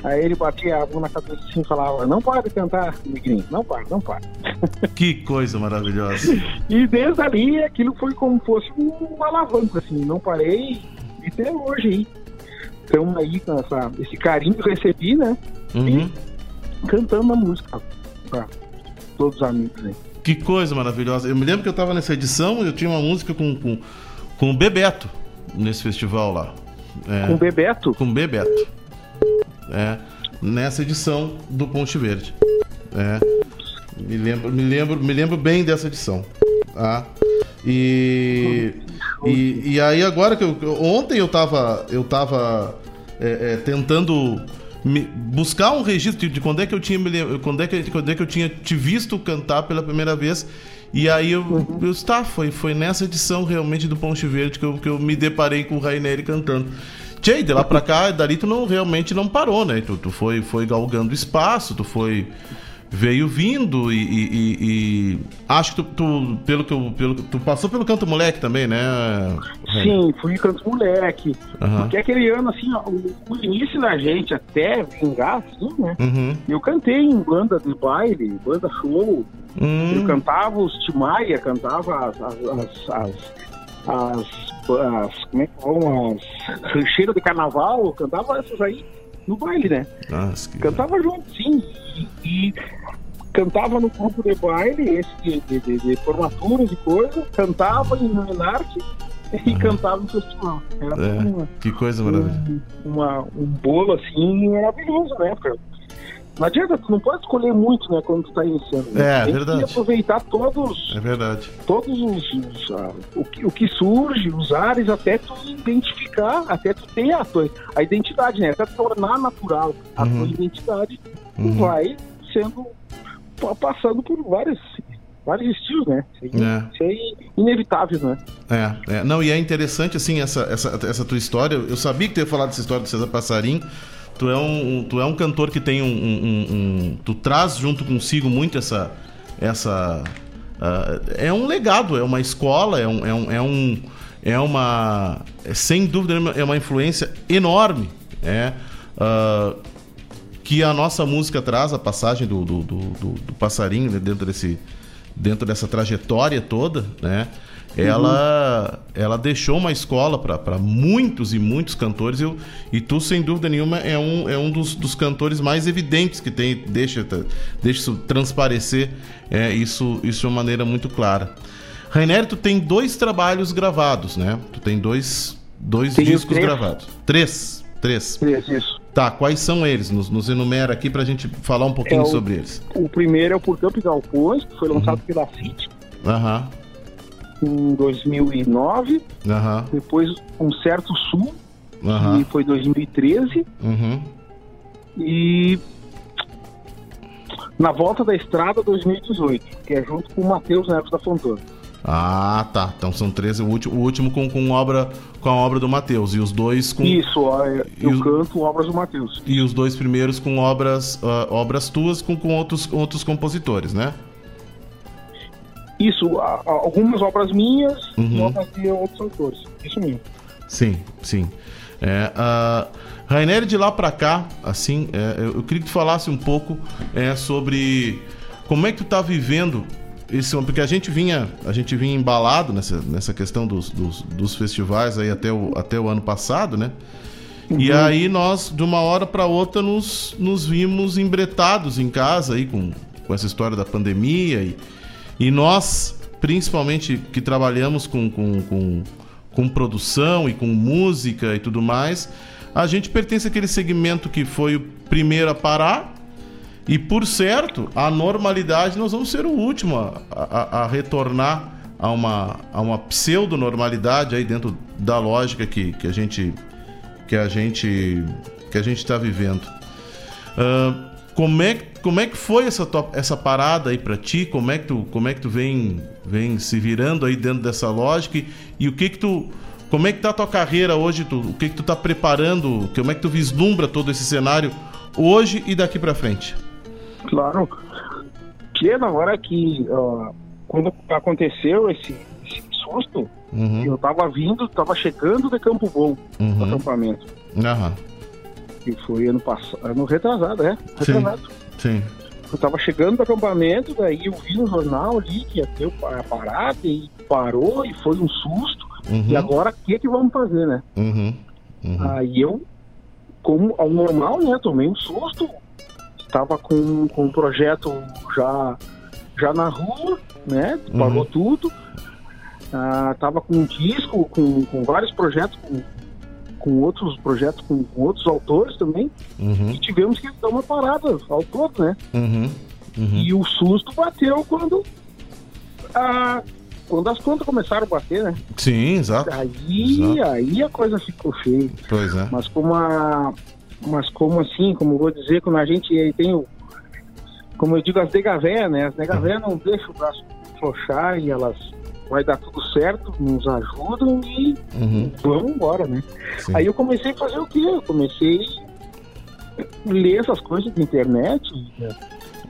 Aí ele batia a mão na cabeça assim e falava, não para de cantar, Negrinho, não para, não para. [LAUGHS] Que coisa maravilhosa. E desde ali aquilo foi como fosse um alavanca, assim, não parei e até hoje aí. Estamos aí com essa, esse carinho que eu recebi, né? Uhum. Cantando a música pra todos os amigos aí. Que coisa maravilhosa. Eu me lembro que eu tava nessa edição e eu tinha uma música com, com, com o Bebeto nesse festival lá. É, Com o Bebeto? Com o Bebeto. É, nessa edição do Ponte Verde. É, me lembro, me lembro, me lembro bem dessa edição. Tá? E, e, e aí agora que eu, ontem eu tava, eu tava é, é, tentando me- buscar um registro de quando é que eu tinha quando é que, quando é que eu tinha te visto cantar pela primeira vez e aí eu, eu tá, foi, foi nessa edição realmente do Ponte Verde que eu, que eu me deparei com o Raineri cantando. Tchê, de lá pra cá, dali tu não, realmente não parou, né? Tu, tu foi, foi galgando espaço, tu foi. Veio vindo e. e- e- e acho que tu, tu, pelo que eu. Pelo, tu passou pelo canto moleque também, né? Sim, fui canto moleque. Aham. Porque aquele ano, assim, ó, o, o início da gente até vingar, assim, né? Uhum. Eu cantei em banda de baile, banda show. Hum. Eu cantava os Timaia, cantava as. as, as, as, as- as- como é que vão? As rancheiras de carnaval, eu cantava essas aí no baile, né? Nossa. Cantava junto, sim. E, e cantava no grupo de baile, esse de, de, de, de formaturas e coisa, cantava em Menarte e cantava no festival. Era É, uma, que coisa maravilhosa. uma- um bolo assim maravilhoso, né? Porque não adianta, tu não pode escolher muito, né, quando tu tá iniciando. né? É, Tem verdade. que aproveitar todos, É verdade. todos os, os, ah, o, que, o que surge, os ares, até tu identificar, até tu ter a tua a identidade, né? Até tornar natural a Uhum. tua identidade, tu Uhum. vai sendo passando por vários vários estilos, né? Isso É. é inevitável, né? É, é. Não, e é interessante, assim, essa, essa, essa tua história. Eu sabia que tu ia falar dessa história do César Passarim. Tu é um, tu é um cantor que tem um, um- um- Tu traz junto consigo muito essa. essa ah, é um legado, é uma escola, é um. É, um, é, um, é uma. sem dúvida, é uma influência enorme. É. ah, que a nossa música traz, a passagem do, do, do, do- passarinho né, dentro, desse, dentro dessa trajetória toda, né? Ela, ela deixou uma escola para muitos e muitos cantores eu, e tu, sem dúvida nenhuma, é um, é um dos, dos cantores mais evidentes que tem, deixa, deixa isso transparecer é, isso, isso de uma maneira muito clara. Rainer, tu tem dois trabalhos gravados, né? Tu tem dois, dois Tenho discos três. gravados. Três. Três. Três, isso. Tá, quais são eles? Nos, nos enumera aqui pra gente falar um pouquinho É o- sobre eles. O primeiro é o Por Campo e Galpões, que foi lançado pela CIT Aham, em 2009. aham, Depois Um Certo Sul, aham. que foi 2013. Uhum. E Na Volta da Estrada 2018, que é junto com o Matheus Neves da Fontoura. Ah, tá. Então são 13. O último, o último com, com, obra, com a obra do Matheus. E os dois com. Isso, ó, eu os- canto obras do Matheus. E os dois primeiros com obras, ah, obras tuas com, com outros, outros compositores, né? Isso, algumas obras minhas Uhum. e obras de outros autores. Isso mesmo. Sim, sim. É, a Rainer, de lá pra cá, assim, é, eu, eu queria que tu falasse um pouco é, sobre como é que tu tá vivendo esse porque a gente vinha a gente vinha embalado nessa, nessa questão dos, dos, dos festivais aí até o, até o ano passado, né? E Uhum. aí nós, de uma hora para outra, nos, nos vimos embretados em casa aí com, com essa história da pandemia e, e nós, principalmente que trabalhamos com, com, com, com produção e com música e tudo mais, a gente pertence àquele segmento que foi o primeiro a parar e por certo, a normalidade nós vamos ser o último a, a- a retornar a uma, a uma pseudo-normalidade aí dentro da lógica que, que a gente que a gente que a gente está vivendo. Ah, como é como é que foi essa essa parada aí para ti? Como é que tu como é que tu vem vem se virando aí dentro dessa lógica e, e o que que tu como é que tá a tua carreira hoje? Tu, o que que tu tá preparando? Como é que tu vislumbra todo esse cenário hoje e daqui para frente? Claro. Que na hora que, ó, quando aconteceu esse, esse susto, Uhum. eu tava vindo, tava chegando de Campo Bom, Uhum. do acampamento. Aham. que foi ano passado, ano retrasado, é, retrasado. Sim. Eu tava chegando do acampamento, daí eu vi no jornal ali que ia ter a parada e parou e foi um susto. Uhum. E agora o que que vamos fazer, né? Uhum. Aí eu, como ao normal, né, tomei um susto. Estava com, com o projeto já, já na rua, né? Parou Uhum. tudo. Ah, tava com um disco, com, com vários projetos, com, com outros projetos, com, com outros autores também. Uhum. E tivemos que dar uma parada ao todo, né? Uhum. Uhum. E o susto bateu quando, a, quando as contas começaram a bater, né? Sim, exato. Aí, Exato. aí a coisa ficou feia. Pois é. Mas como a, mas como assim, como vou dizer, quando a gente tem o, como eu digo, as negavé, né? As negavé não deixam o braço flochar e elas vai dar tudo certo, nos ajudam e Uhum. vamos embora, né? Sim. Aí eu comecei a fazer o quê? Eu comecei a ler essas coisas na internet, né?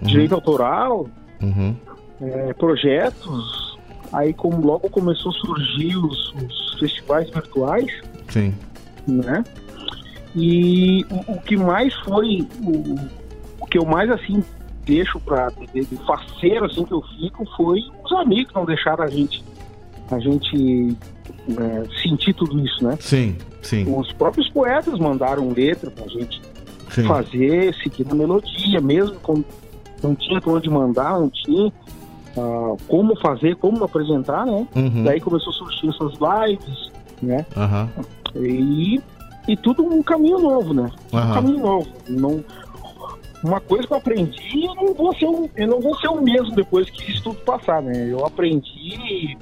direito autoral, Uhum. é, projetos. Aí como logo começou a surgir os, os festivais virtuais, Sim. né? E o, o que mais foi o, o que eu mais assim deixo para de, de faceiro assim que eu fico foi os amigos não deixaram a gente a gente é, sentir tudo isso, né? Sim, sim. Os próprios poetas mandaram letra pra gente Sim. fazer, seguir na melodia, mesmo quando não tinha pra onde mandar, não tinha ah, como fazer, como apresentar, né? Uhum. Daí começou a surgir essas lives, né? Aham. E, e tudo um caminho novo, né? Um Aham. caminho novo. Não, uma coisa que eu aprendi, eu não vou ser o, eu não vou ser o mesmo depois que isso tudo passar, né? Eu aprendi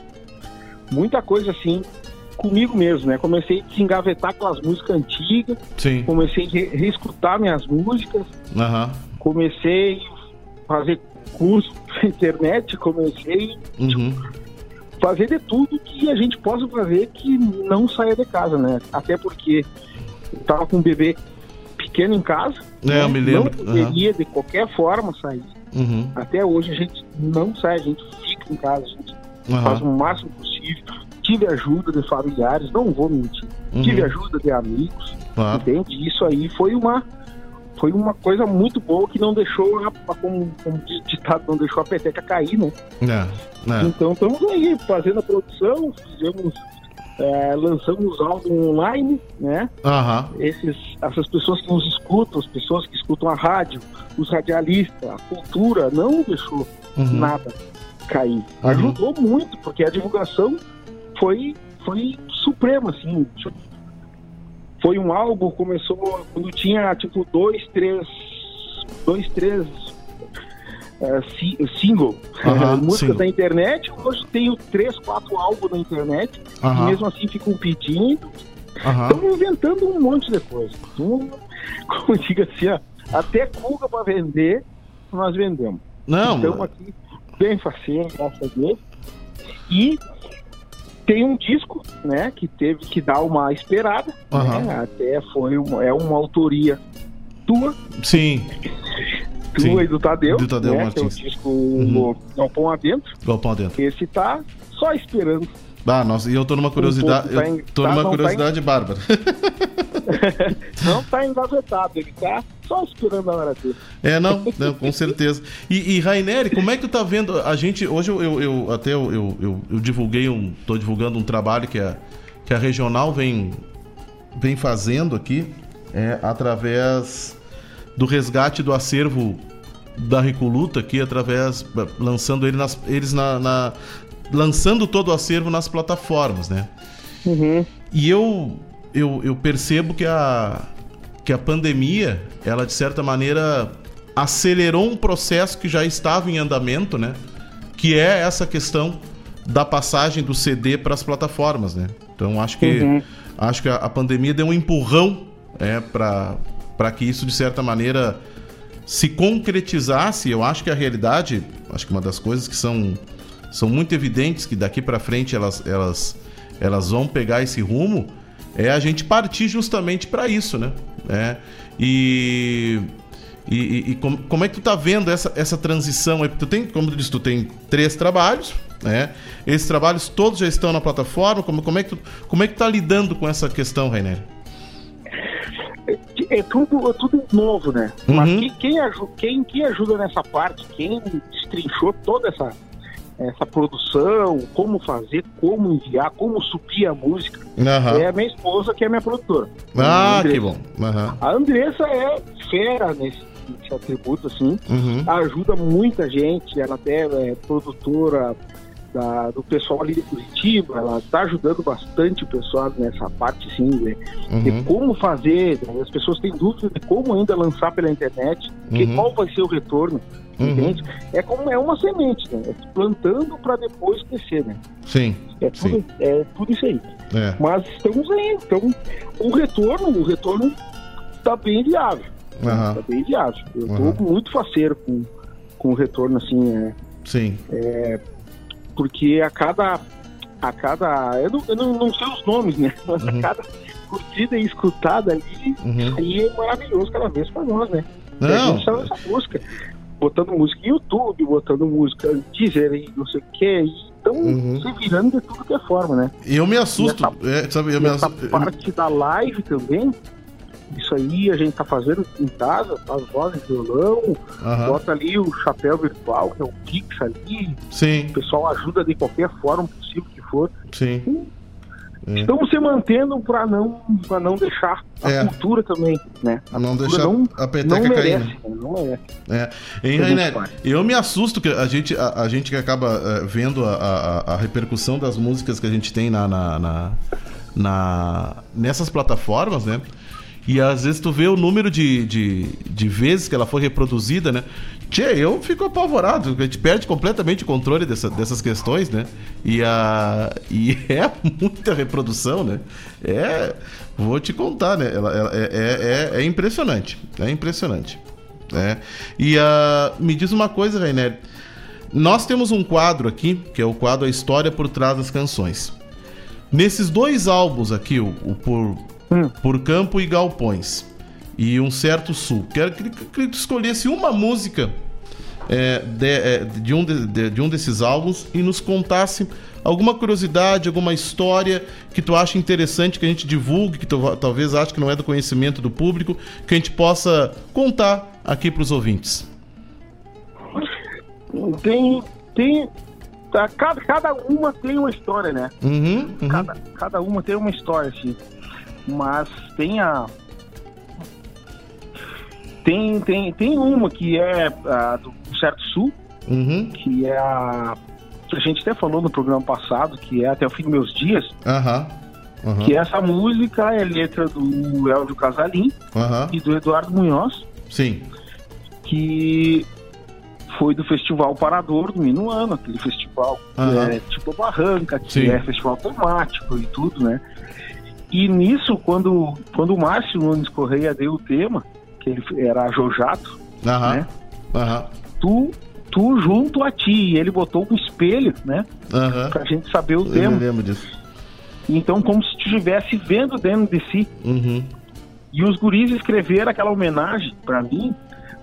muita coisa assim comigo mesmo, né? Comecei a desengavetar aquelas músicas antigas, Sim. comecei a re- reescutar minhas músicas, Aham. comecei a fazer curso [LAUGHS] na internet, comecei Uhum. a fazer de tudo que a gente possa fazer que não saia de casa, né? Até porque eu tava com um bebê pequeno em casa, É, né? eu me lembro. não poderia de qualquer forma sair. Uhum. Até hoje a gente não sai, a gente fica em casa, a gente Aham. faz o máximo possível. Tive ajuda de familiares, não vou mentir. Uhum. Tive ajuda de amigos, entende? Isso aí foi uma foi uma coisa muito boa que não deixou, a, como, como ditado, não deixou a peteca cair, né? É, é. Então estamos aí fazendo a produção, fizemos, é, lançamos álbum online, né? Aham. Esses, essas pessoas que nos escutam, as pessoas que escutam a rádio, os radialistas, a cultura, não deixou Uhum. nada cair. Ajudou muito, porque a divulgação foi, foi suprema, assim. Foi um álbum, começou quando tinha tipo dois, três. Dois, três é, si- single, Aham, músicas single. da internet. Hoje tenho três, quatro álbuns na internet. Aham. E mesmo assim ficam pedindo. Aham. Estamos inventando um monte de coisa. [LAUGHS] Como diga assim, ó, até cuca para vender, nós vendemos. Não, Estamos aqui bem faceiro, graças a Deus. E tem um disco, né, que teve que dar uma esperada, Aham. né, até foi uma, é uma autoria tua, Sim. tua Sim. e do Tadeu, Do Tadeu né, que é o Martins. disco Uhum. Galpão Adentro. Galpão dentro. Esse tá só esperando. Ah, nossa, e eu tô numa curiosidade. tá eu em- tô tá, numa não tá curiosidade bárbara. [LAUGHS] Não tá engavetado, ele tá só esperando a hora dele. É, não, não, com certeza. E, e Raineri, como é que tu tá vendo? A gente, hoje eu, eu- eu- até eu, eu, eu- eu divulguei um. tô divulgando um trabalho que a, que a regional vem, vem fazendo aqui é, através do resgate do acervo da Recoluta aqui, através. lançando ele nas, eles na, na- lançando todo o acervo nas plataformas, né? E eu, eu, eu percebo que a, que a pandemia, ela de certa maneira acelerou um processo que já estava em andamento, né? Que é essa questão da passagem do CD para as plataformas, né? Então acho que Uhum. acho que a, a pandemia deu um empurrão é, para para que isso de certa maneira se concretizasse. Eu acho que a realidade, acho que uma das coisas que são são muito evidentes que daqui para frente elas elas elas vão pegar esse rumo é a gente partir justamente para isso, né? É, e e, e- e como, como é que tu tá vendo essa, essa transição? aí? Tu tem, como tu disse, tu tem três trabalhos, né? Esses trabalhos todos já estão na plataforma. Como, como, é, que tu, como é que tá lidando com essa questão, Rainer? porque é tudo, é tudo novo, né? Uhum. Mas quem, quem, quem, quem ajuda nessa parte, quem destrinchou toda essa, essa produção, como fazer, como enviar, como subir a música, Aham. é a minha esposa, que é a minha produtora. Ah, que bom. Aham. A Andressa é fera nesse, nesse atributo, assim. Uhum. Ajuda muita gente, ela até é produtora da- do pessoal ali de Curitiba, ela está ajudando bastante o pessoal nessa parte, sim, de, de Uhum. como fazer. né? As pessoas têm dúvida de como ainda lançar pela internet, que Uhum. qual vai ser o retorno, Uhum. entende? É como é uma semente, né? É plantando para depois crescer, né? Sim. É tudo, é tudo isso aí. É. Mas estamos aí, então o retorno, o retorno está bem viável. Aham. Tá bem viável. Eu Aham. tô muito faceiro com, com o retorno, assim, é, Sim. é, porque a cada. A cada. Eu não, eu não, não sei os nomes, né? Mas a cada curtida e escutada ali, Uhum. aí é maravilhoso cada vez pra nós, né? A Não. gente sabe essa música. Botando música em YouTube, botando música Deezer e não sei o que. Então, Uhum. se virando de tudo que é forma, né? E eu me assusto. é, sabe, eu me essa assusto. parte da live também, isso aí a gente tá fazendo em casa, as vozes de violão, Aham. bota ali o chapéu virtual, que é o Pix ali. Sim. O pessoal ajuda de qualquer forma possível que for. Sim. É. Estamos se mantendo para não, pra não deixar a É. cultura também, né? A Não deixar não, a peteca não cair, merece, né? né? não merece. É. Hein, Rainer, eu me assusto que a gente, a, a gente que acaba eh, vendo a, a- a repercussão das músicas que a gente tem na, na, na- na- nessas plataformas, né? E às vezes tu vê o número de, de, de vezes que ela foi reproduzida, né? Tchê, eu fico apavorado, a gente perde completamente o controle dessa- dessas questões, né? E, a, e [LAUGHS] é muita reprodução, né? É. Vou te contar, né? Ela, ela- é, é, é- é impressionante. É impressionante. É. E ah, me diz uma coisa, Rainer. Nós temos um quadro aqui, que é o quadro A História por Trás das Canções. Nesses dois álbuns aqui, o, o por, por Campo e Galpões, e Um Certo Sul, quero que, tu escolhesse uma música é, de, é, de um de, de- um desses álbuns e nos contasse alguma curiosidade, alguma história que tu acha interessante que a gente divulgue, que tu talvez ache que não é do conhecimento do público, que a gente possa contar aqui para os ouvintes. Tem. tem tá, cada, cada uma tem uma história, né? Uhum, uhum. Cada, cada uma tem uma história, assim. Mas tem a. Tem, tem, tem uma que é a do Certo Sul, Uhum. que é a. que a gente até falou no programa passado, que é Até o Fim dos Meus Dias, Aham. Aham. que essa música é letra do Elvio Casalim e do Eduardo Munhoz, Sim. que foi do Festival Parador do Minuano, aquele festival é tipo Barranca, que Sim. é festival temático e tudo, né? E nisso, quando, quando o Márcio Nunes Correia deu o tema, que ele era Jojato, Aham. né? Aham. Tu, tu junto a ti, e ele botou um espelho, né? Aham. Pra gente saber o Eu tema. me lembro disso. Então, como se estivesse vendo dentro de si. Uhum. E os guris escreveram aquela homenagem pra mim,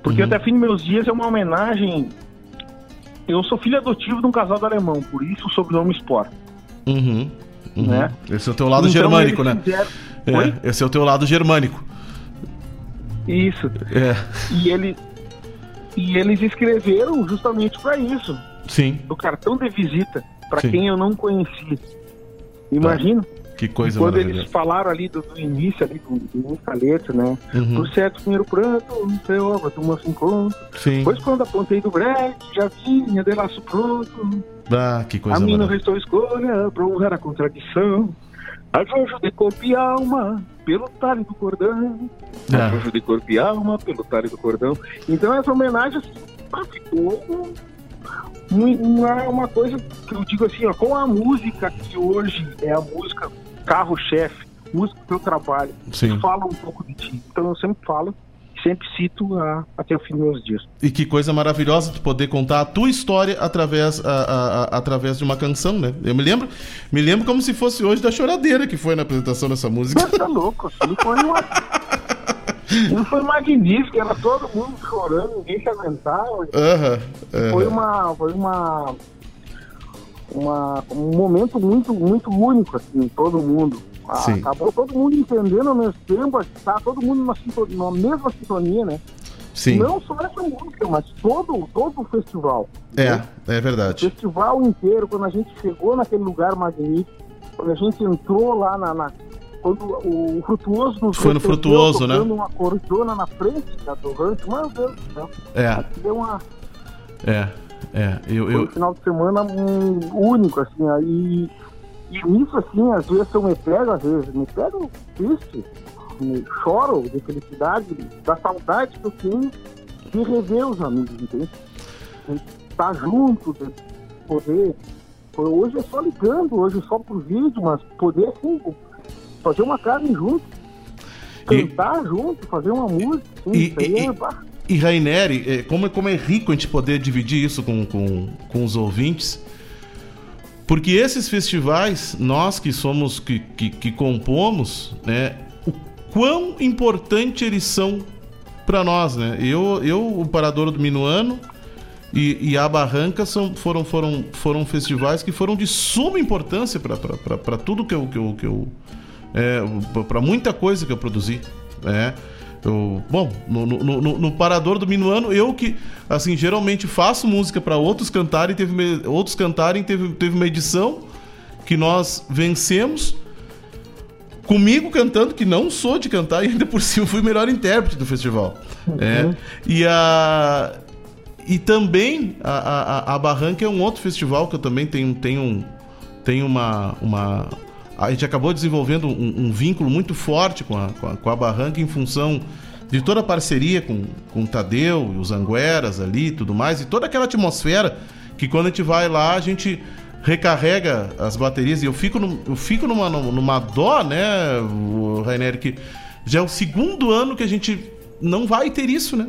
porque Uhum. até fim dos meus dias é uma homenagem. Eu sou filho adotivo de um casal do alemão, por isso o sobrenome Sport. Uhum. Uhum. Né? Esse é o teu lado Então, germânico, né? fizeram- É, esse é o teu lado germânico. Isso. É. E, ele, e eles escreveram justamente pra isso. Sim. O cartão de visita, Sim. quem eu não conhecia. Imagina. Que coisa quando maravilhosa. eles falaram ali do, do início, ali do, do letra, né? Uhum. Por certo, primeiro pranto, um seu obra, turma se encontra. Sim. Pois quando apontei do brete, já vinha de laço pronto. Ah, que coisa a mim não restou escolha pra honrar a contradição. Arranjo de corpo e alma pelo talhe do cordão. Ah. Arranjo de corpo e alma pelo talhe do cordão. Então essa homenagem assim, ah, ficou um- uma, uma coisa que eu digo assim, ó, com a música que hoje é a música carro-chefe, música do teu trabalho, Sim. fala um pouco de ti. Então eu sempre falo, sempre cito a, até o fim dos meus dias. E que coisa maravilhosa tu poder contar a tua história através, a- a- através de uma canção, né? Eu me lembro, me lembro como se fosse hoje da choradeira que foi na apresentação dessa música. Você tá louco, assim, foi uma. [LAUGHS] Não foi magnífico, era todo mundo chorando, ninguém se aguentava. Aham, aham. Foi uma. Foi uma. Uma, um momento muito, muito único, assim, todo mundo. Sim. Acabou todo mundo entendendo ao mesmo tempo, tá todo mundo na, sintonia, na mesma sintonia, né? Sim. Não só essa música, mas todo, todo o festival. É, né? é verdade. O festival inteiro, quando a gente chegou naquele lugar magnífico, quando a gente entrou lá na. na quando o Frutuoso nos Foi no Frutuoso, né? tocando uma cordiona na frente da do rancho, meu Deus do céu. É. Deu uma, É, é. Eu, foi um eu, final de semana um, único, assim, aí. E nisso, assim, às vezes eu me pego, às vezes me pego triste, me choro de felicidade, da saudade que eu tenho de rever os amigos, entende? De estar junto, de poder. Hoje é só ligando, hoje é só por vídeo, mas poder, assim, fazer uma carne junto, cantar junto, fazer uma música, assim, E- isso aí e- é. E Raineri, é, como, é- como é rico a gente poder dividir isso com, com, com os ouvintes. Porque esses festivais, nós que somos, que, que, que compomos, né, o quão importante eles são para nós, né? Eu, eu, o Parador do Minuano e, e a Barranca são, foram, foram, foram festivais que foram de suma importância para tudo que eu, que eu, que eu é, para muita coisa que eu produzi, né? Eu, bom, no, no, no- no Parador do Minuano, eu que, assim, geralmente faço música para outros cantarem, teve me- outros cantarem, teve, teve uma edição que nós vencemos comigo cantando, que não sou de cantar, [LAUGHS] e ainda por cima fui o melhor intérprete do festival. É, e a. E também a, a, a- a Barranca é um outro festival que eu também tenho, tenho, tenho uma, uma. A gente acabou desenvolvendo um, um vínculo muito forte com a, com, a, com a Barranca em função de toda a parceria com, com o Tadeu e os Angueras ali e tudo mais, e toda aquela atmosfera que quando a gente vai lá, a gente recarrega as baterias e eu fico, num- eu fico numa, numa dó, né, o Rainer, que já é o segundo ano que a gente não vai ter isso, né?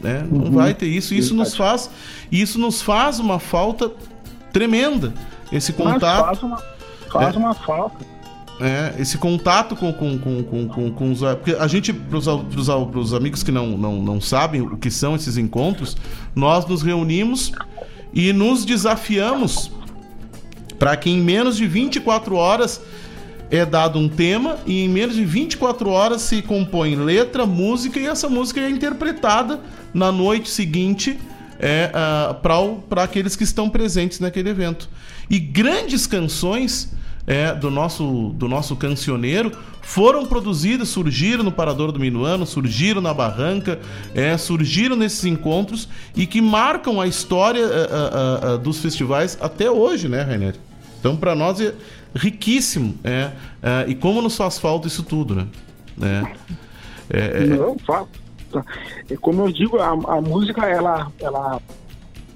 né? Não Uhum. vai ter isso. Isso nos faz, isso nos faz uma falta tremenda. Esse mas contato. faz uma, faz É. uma falta. É, esse contato com, com, com, com, com, com os. Porque a gente, para os amigos que não, não, não sabem o que são esses encontros, nós nos reunimos e nos desafiamos para que em menos de 24 horas é dado um tema e em menos de 24 horas se compõe letra, música e essa música é interpretada na noite seguinte é, para aqueles que estão presentes naquele evento. E grandes canções é, do, nosso, do nosso cancioneiro foram produzidas, surgiram no Parador do Minuano, surgiram na Barranca, é, surgiram nesses encontros e que marcam a história é, é, é, dos festivais até hoje, né, Rainer? Então, para nós é riquíssimo. É, é, e como nos faz falta isso tudo, né? É, é, é- Não, fala. É como eu digo, a, a música, ela, ela,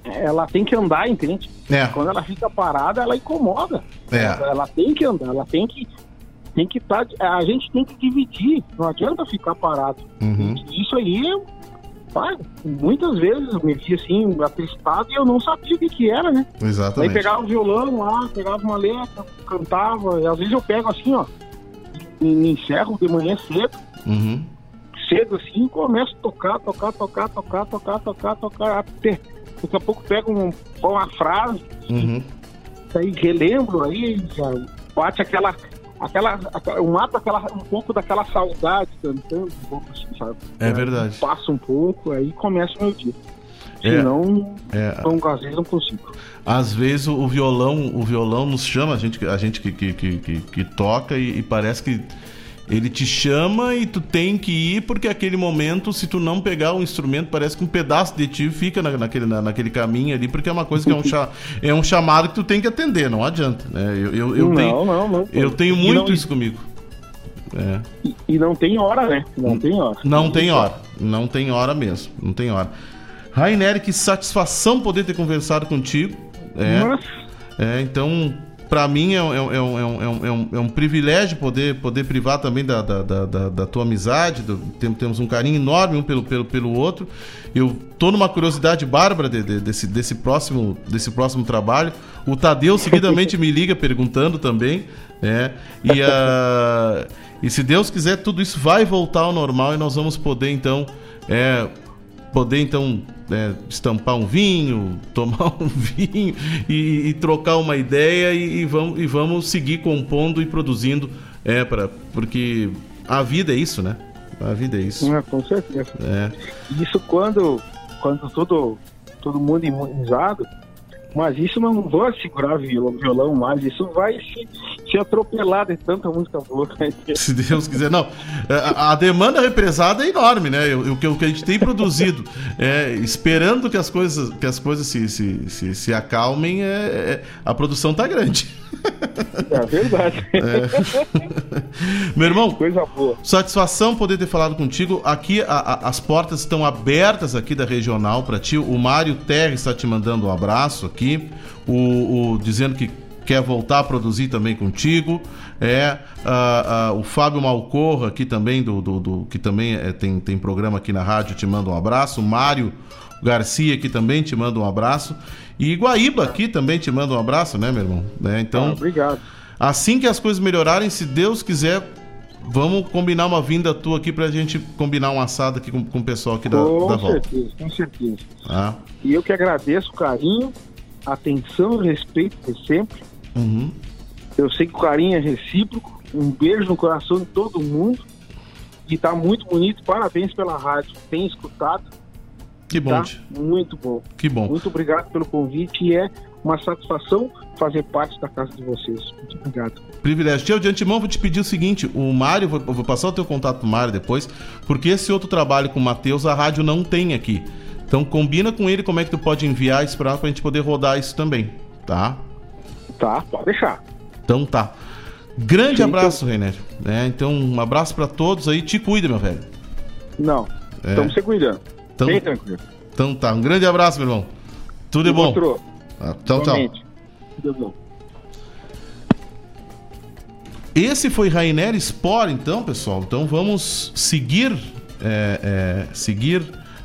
ela tem que andar, entende? É. Quando ela fica parada, ela incomoda. É. Ela, ela tem que andar, ela tem que tem que estar. a gente tem que dividir. Não adianta ficar parado. Uhum. Isso aí, muitas vezes eu me vi assim, atristado e eu não sabia o que, que era, né? Aí Exatamente. pegava o violão lá, pegava uma letra, cantava. E às vezes eu pego assim, ó, me, me encerro de manhã cedo, Uhum. cedo assim, começo a tocar, tocar, tocar, tocar, tocar, tocar, tocar, até daqui a pouco pego um, uma frase, Uhum. aí relembro, aí já bate aquela, aquela, aquela mata aquela, um pouco daquela saudade cantando, um pouco assim, sabe? É verdade. Passa um pouco, aí começa o meu dia. É. Senão, É. não, às vezes não consigo. Às vezes o violão, o violão nos chama, a gente, a gente que, que, que, que- que toca e, e parece que ele te chama e tu tem que ir, porque aquele momento, se tu não pegar o instrumento, parece que um pedaço de ti fica na- naquele, na- naquele caminho ali, porque é uma coisa que é um, cha- é um chamado que tu tem que atender, não adianta. Né? Eu, eu, eu Não, tenho, não, não. Eu tenho muito isso comigo. É. E, e não tem hora, né? Não tem hora. Não tem hora. Não tem hora mesmo. Não tem hora. Rainer, que satisfação poder ter conversado contigo. É, Mas- é, então, para mim é, um- é é um, é, um, é, um, é, um, é um privilégio poder, poder privar também da, da, da, da- tua amizade. do- tem- temos um carinho enorme um pelo, pelo, pelo outro. Eu tô numa curiosidade bárbara de- de- desse, desse, próximo, desse próximo trabalho. O Tadeu seguidamente me liga perguntando também. É, e, a, e se Deus quiser, tudo isso vai voltar ao normal e nós vamos poder então. É, poder então é, estampar um vinho, [LAUGHS] tomar um vinho e, e trocar uma ideia e, e vamos, e vamos seguir compondo e produzindo É, pra, porque a vida é isso, né? A vida é isso. É, com certeza. É. Isso quando, quando todo, todo mundo imunizado, mas isso não vai segurar violão, violão mais, isso vai se, se atropelar de tanta música boa. Se Deus quiser. Não, a, a demanda represada é enorme, né? O, o, que, o que a gente tem produzido, é, esperando que as coisas, que as coisas se, se, se, se acalmem, é, é, a produção tá grande. [LAUGHS] É verdade. É. Meu irmão, coisa boa. Satisfação poder ter falado contigo. Aqui a, a, as portas estão abertas aqui da regional para ti. O Mário Terra está te mandando um abraço aqui, o, o dizendo que quer voltar a produzir também contigo. É o Fábio Malcorra aqui também do, do, do que também é, tem, tem programa aqui na rádio te manda um abraço. O Mário Garcia aqui também te manda um abraço. E Guaíba aqui também te manda um abraço, né, meu irmão? É, então, ah, obrigado. Assim que as coisas melhorarem, se Deus quiser, vamos combinar uma vinda tua aqui pra gente combinar um assado aqui com, com o pessoal aqui da, com da volta. Com certeza, com certeza. Ah. E eu que agradeço o carinho, atenção e respeito de sempre. Uhum. Eu sei que o carinho é recíproco. Um beijo no coração de todo mundo. E tá muito bonito. Parabéns pela rádio. Tem escutado. Que bom. Tá? Muito bom. Que bom. Muito obrigado pelo convite e é uma satisfação fazer parte da casa de vocês. Muito obrigado. Privilégio. Tio, de antemão vou te pedir o seguinte, o Mário, vou, vou passar o teu contato pro Mário depois, porque esse outro trabalho com o Matheus a rádio não tem aqui. Então combina com ele como é que tu pode enviar isso pra, pra gente poder rodar isso também, tá? Tá, pode deixar. Então tá. Grande Sim, abraço, Renério. É, então um abraço pra todos aí. Te cuida, meu velho. Não, É. estamos se cuidando. Então- Bem tranquilo. Então tá. Um grande abraço, meu irmão. Tudo de bom. Ah, Tchau, tchau. Tudo bom. Esse foi Rainer Sport, então, pessoal. Então vamos seguir, é, é, seguir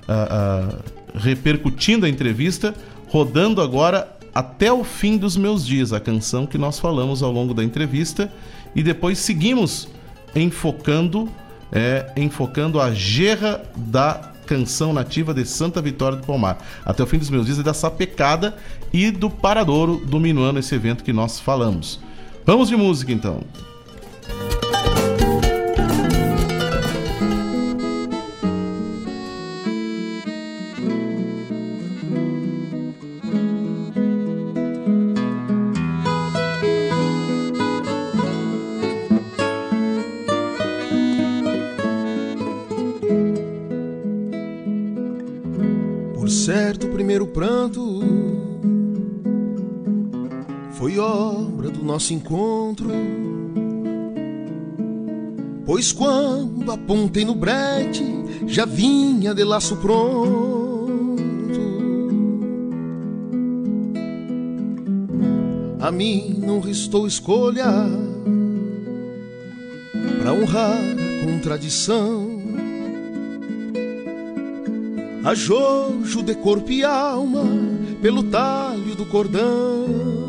ah, ah, repercutindo a entrevista, rodando agora até o fim dos meus dias, a canção que nós falamos ao longo da entrevista, e depois seguimos enfocando, é, enfocando a gerra da canção nativa de Santa Vitória do Palmar. Até o fim dos meus dias é da sapecada e do paradouro dominando esse evento que nós falamos. Vamos de música então. Primeiro pranto foi obra do nosso encontro. Pois quando apontei no brete, já vinha de laço pronto. A mim não restou escolha para honrar a contradição. A Jojo de corpo e alma pelo talho do cordão.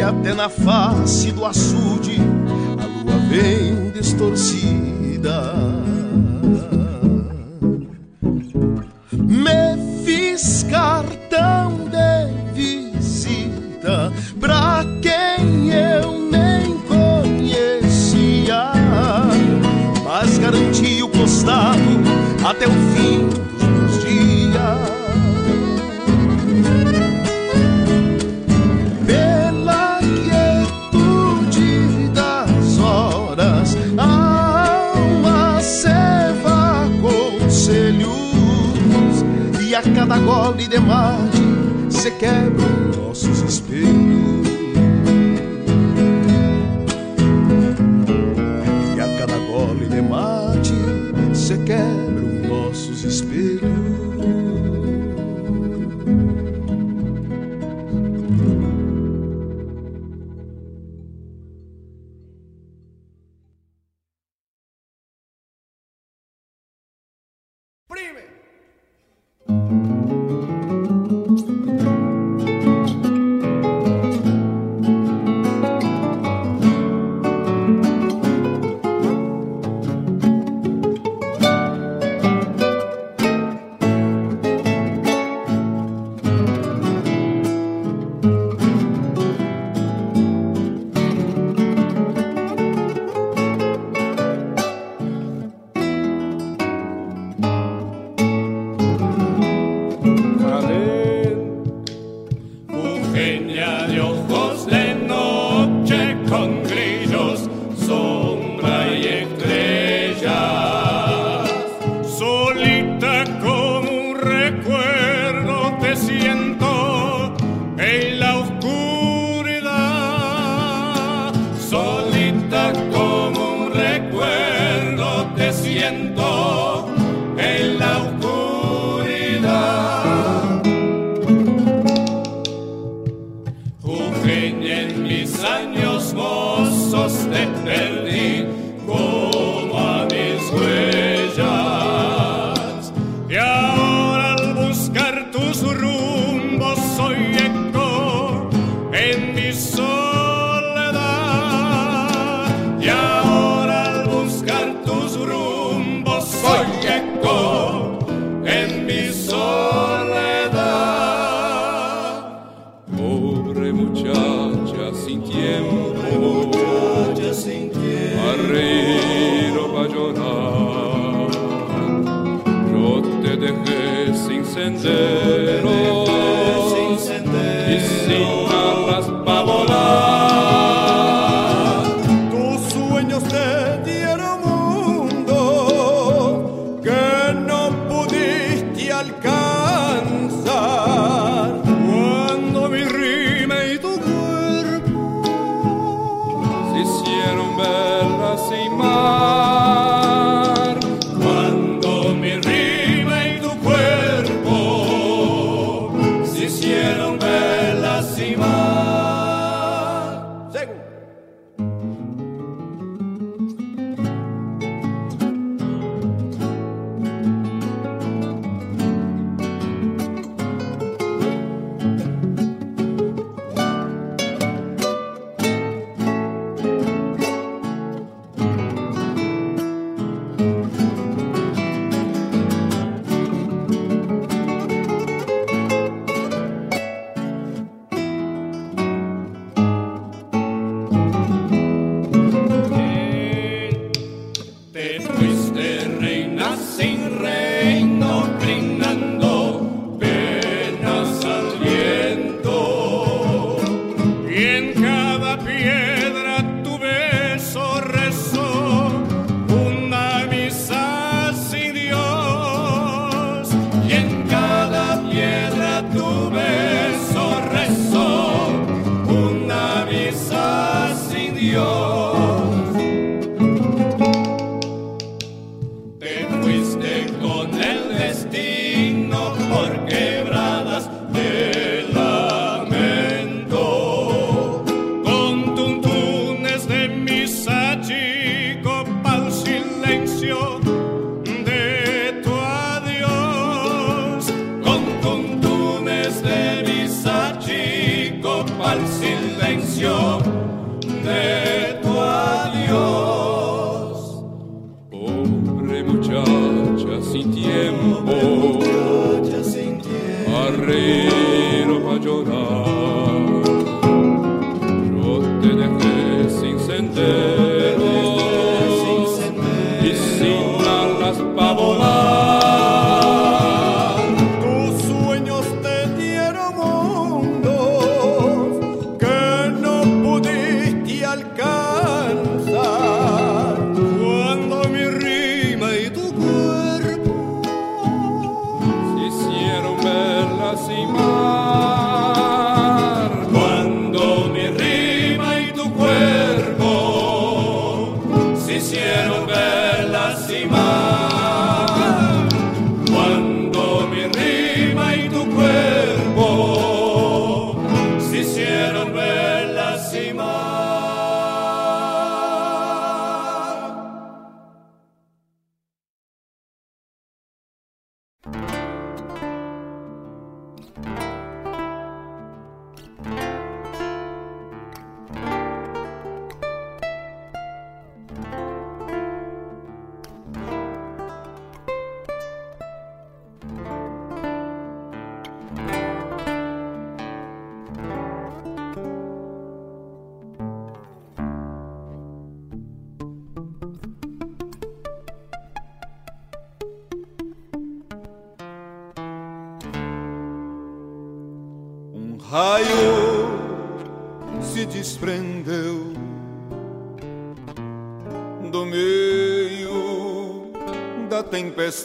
E até na face do açude a lua vem distorcida. você quebra nossos espelhos.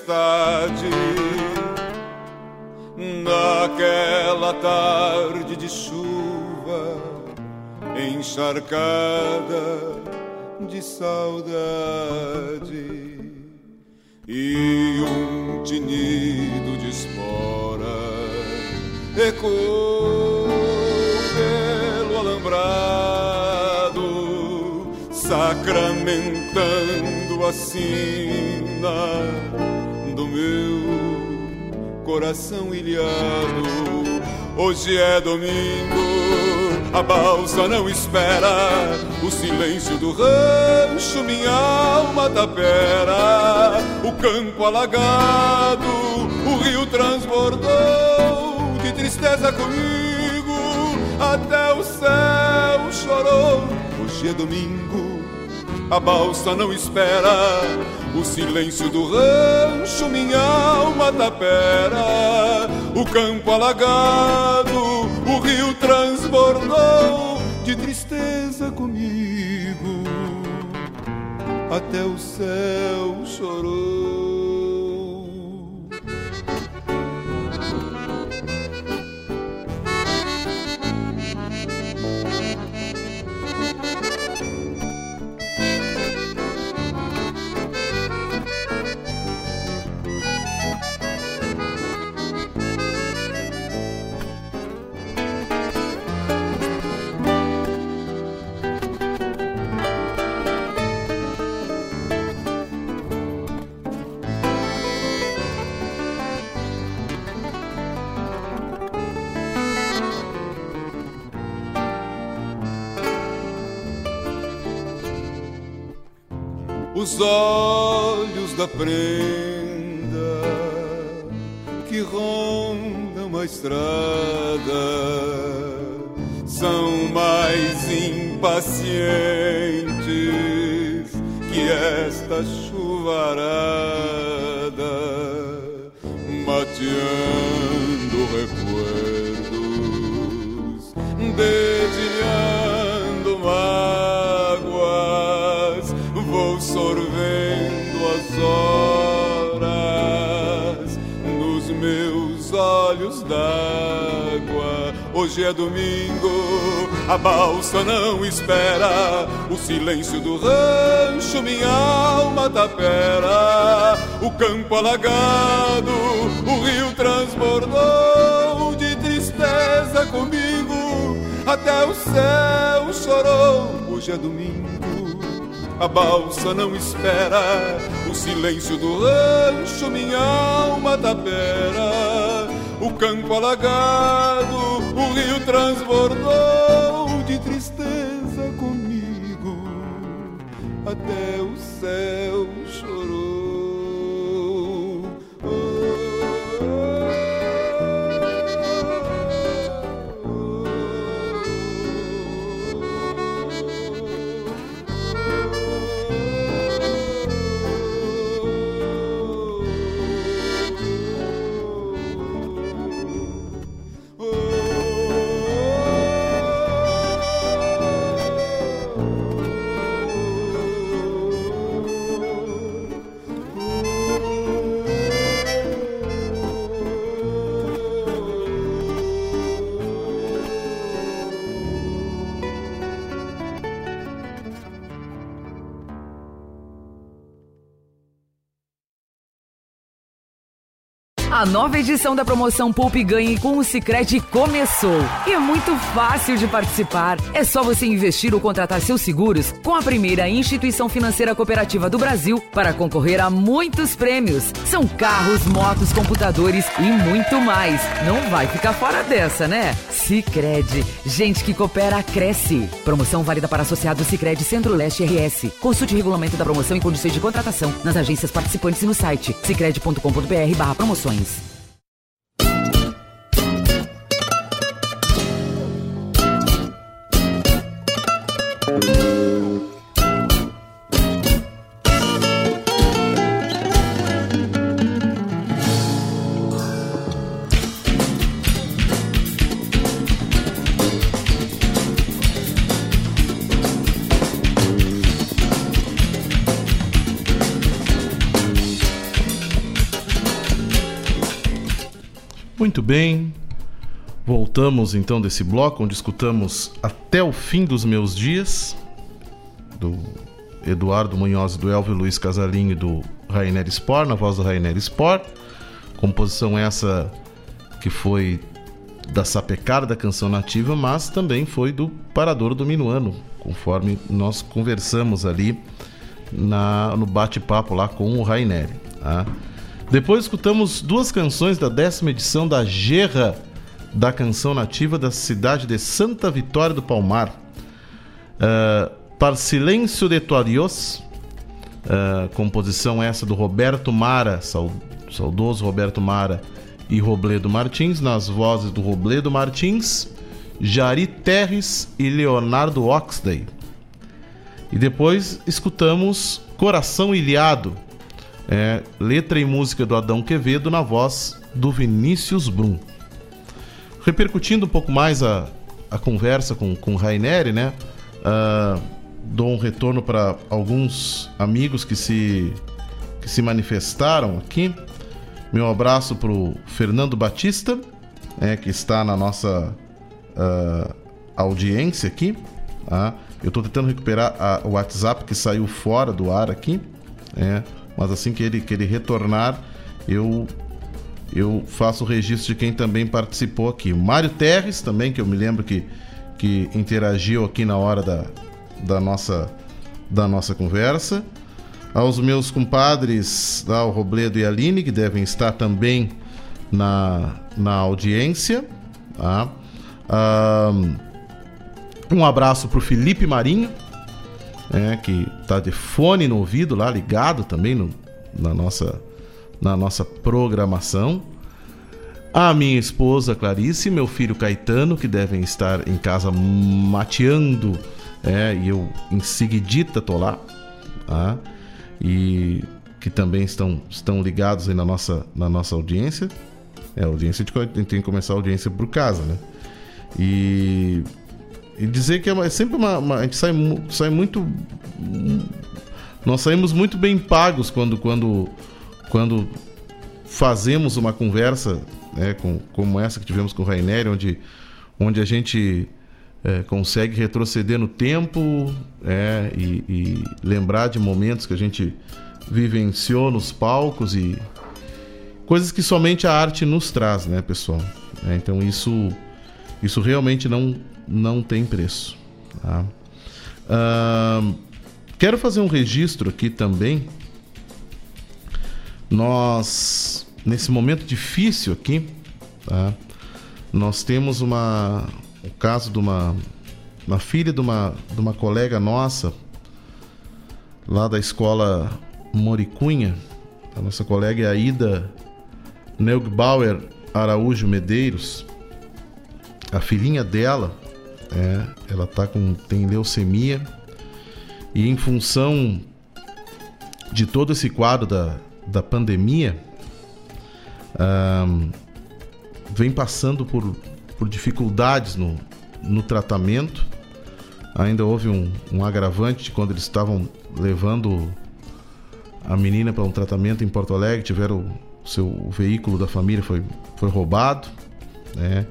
Da campo alagado, o rio transbordou de tristeza comigo, até o céu chorou. Hoje é domingo, a balsa não espera, o silêncio do rancho, minha alma tapera, o campo alagado, o rio transbordou de tristeza comigo, até o céu chorou. Os olhos da prenda que rondam a estrada. São mais impacientes que esta chuvarada, mateando recuerdos, dedilhando d'água. Hoje é domingo, a balsa não espera, o silêncio do rancho, minha alma tapera, o campo alagado, o rio transbordou de tristeza comigo, até o céu chorou. Hoje é domingo a balsa não espera, o silêncio do rancho, minha alma tapera o campo alagado, o rio transbordou de tristeza comigo até o céu. A nova edição da promoção Poupe Ganhe com o Sicredi começou. E é muito fácil de participar. É só você investir ou contratar seus seguros com a primeira instituição financeira cooperativa do Brasil para concorrer a muitos prêmios. São carros, motos, computadores e muito mais. Não vai ficar fora dessa, né? Sicredi, gente que coopera cresce. Promoção válida para associados Sicredi Centro-Leste RS. Consulte o regulamento da promoção e condições de contratação nas agências participantes e no site sicredi.com.br/promoções. Muito bem. Voltamos então desse bloco onde escutamos Até o Fim dos Meus Dias, do Eduardo Munhoz, do Elvio Luiz Casalinho e do Rainer Spor, na voz do Rainer Spor. Composição essa que foi da sapecada da canção nativa, mas também foi do Parador do Minuano, conforme nós conversamos ali na, no bate-papo lá com o Rainer. Tá? Depois escutamos duas canções da décima edição da Gerra da Canção Nativa da cidade de Santa Vitória do Palmar. Uh, Par Silêncio de Tuarios, uh, composição essa do Roberto Mara, saudoso Roberto Mara e Robledo Martins, nas vozes do Robledo Martins, Jari Terres e Leonardo Oxley. E depois escutamos Coração Ilhado, é, letra e música do Adão Quevedo na voz do Vinícius Brum. Repercutindo um pouco mais a, a conversa com, com Raineri, né? Uh, dou um retorno para alguns amigos que se, que se manifestaram aqui. Meu abraço para o Fernando Batista, é, que está na nossa uh, audiência aqui. Tá? Eu estou tentando recuperar a, o WhatsApp que saiu fora do ar aqui. É, mas assim que ele, que ele retornar, eu eu faço o registro de quem também participou aqui. Mário Terres também, que eu me lembro que, que interagiu aqui na hora da, da, nossa, da nossa conversa. Aos meus compadres, tá, o Robledo e Aline, que devem estar também na, na audiência. Tá? Um abraço para o Felipe Marinho, é, que está de fone no ouvido lá, ligado também no, na, nossa, na nossa programação. A minha esposa Clarice meu filho Caetano, que devem estar em casa mateando, é, e eu em seguidita tô lá, tá? e que também estão, estão ligados aí na nossa, na nossa audiência. É, audiência de, tem que começar a audiência por casa, né? E e dizer que é, é sempre uma, uma, A gente sai, sai muito. Nós saímos muito bem pagos quando, quando, quando fazemos uma conversa né, com, como essa que tivemos com o Rainer, onde, onde a gente é, consegue retroceder no tempo é, e, e, lembrar de momentos que a gente vivenciou nos palcos e coisas que somente a arte nos traz, né, pessoal? É, então isso, isso realmente não, não tem preço. Tá? Uh, quero fazer um registro aqui também. Nós, nesse momento difícil aqui, tá? nós temos uma, o caso de uma, uma filha de uma, de uma colega nossa lá da escola Moricunha, a nossa colega Aida Neugbauer Araújo Medeiros, a filhinha dela, é, ela tá com tem leucemia e em função de todo esse quadro da, da pandemia, um, vem passando por, por dificuldades no, no tratamento. Ainda houve um, um agravante quando eles estavam levando a menina para um tratamento em Porto Alegre, tiveram o seu o veículo da família foi, foi roubado, né?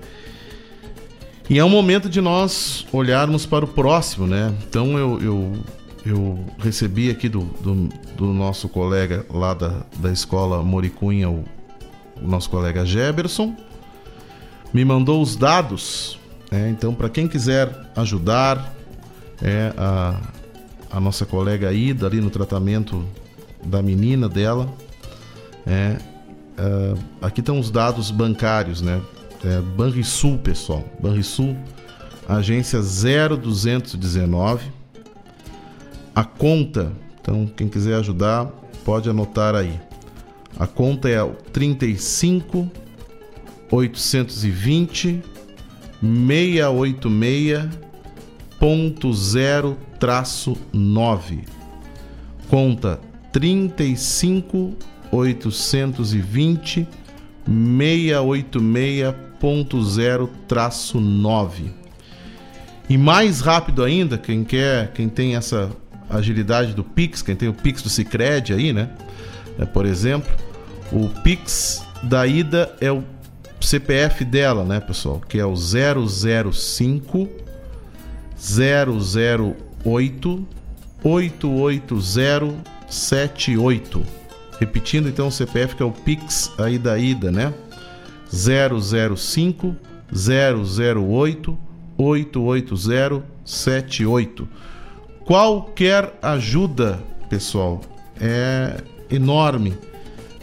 E é um momento de nós olharmos para o próximo, né? Então eu, eu, eu recebi aqui do, do, do, nosso colega lá da, da escola Moricunha, o, o nosso colega Geberson, me mandou os dados. Né? Então, para quem quiser ajudar, é a, a nossa colega Ida ali no tratamento da menina dela. É, uh, aqui estão os dados bancários, né? É, Banrisul, pessoal. Banrisul, agência 0219. A conta, então quem quiser ajudar, pode anotar aí. A conta é 35 820 686.0-9. Conta 35 820 686.0-9. E mais rápido ainda, quem quer, quem tem essa agilidade do Pix, quem tem o Pix do Cicred aí, né? É, por exemplo, o Pix da ida é o CPF dela, né, pessoal? Que é o 005 008 880 78. Repetindo então o CPF que é o Pix aí da ida, né? 005 008 880 78. Qualquer ajuda, pessoal, é enorme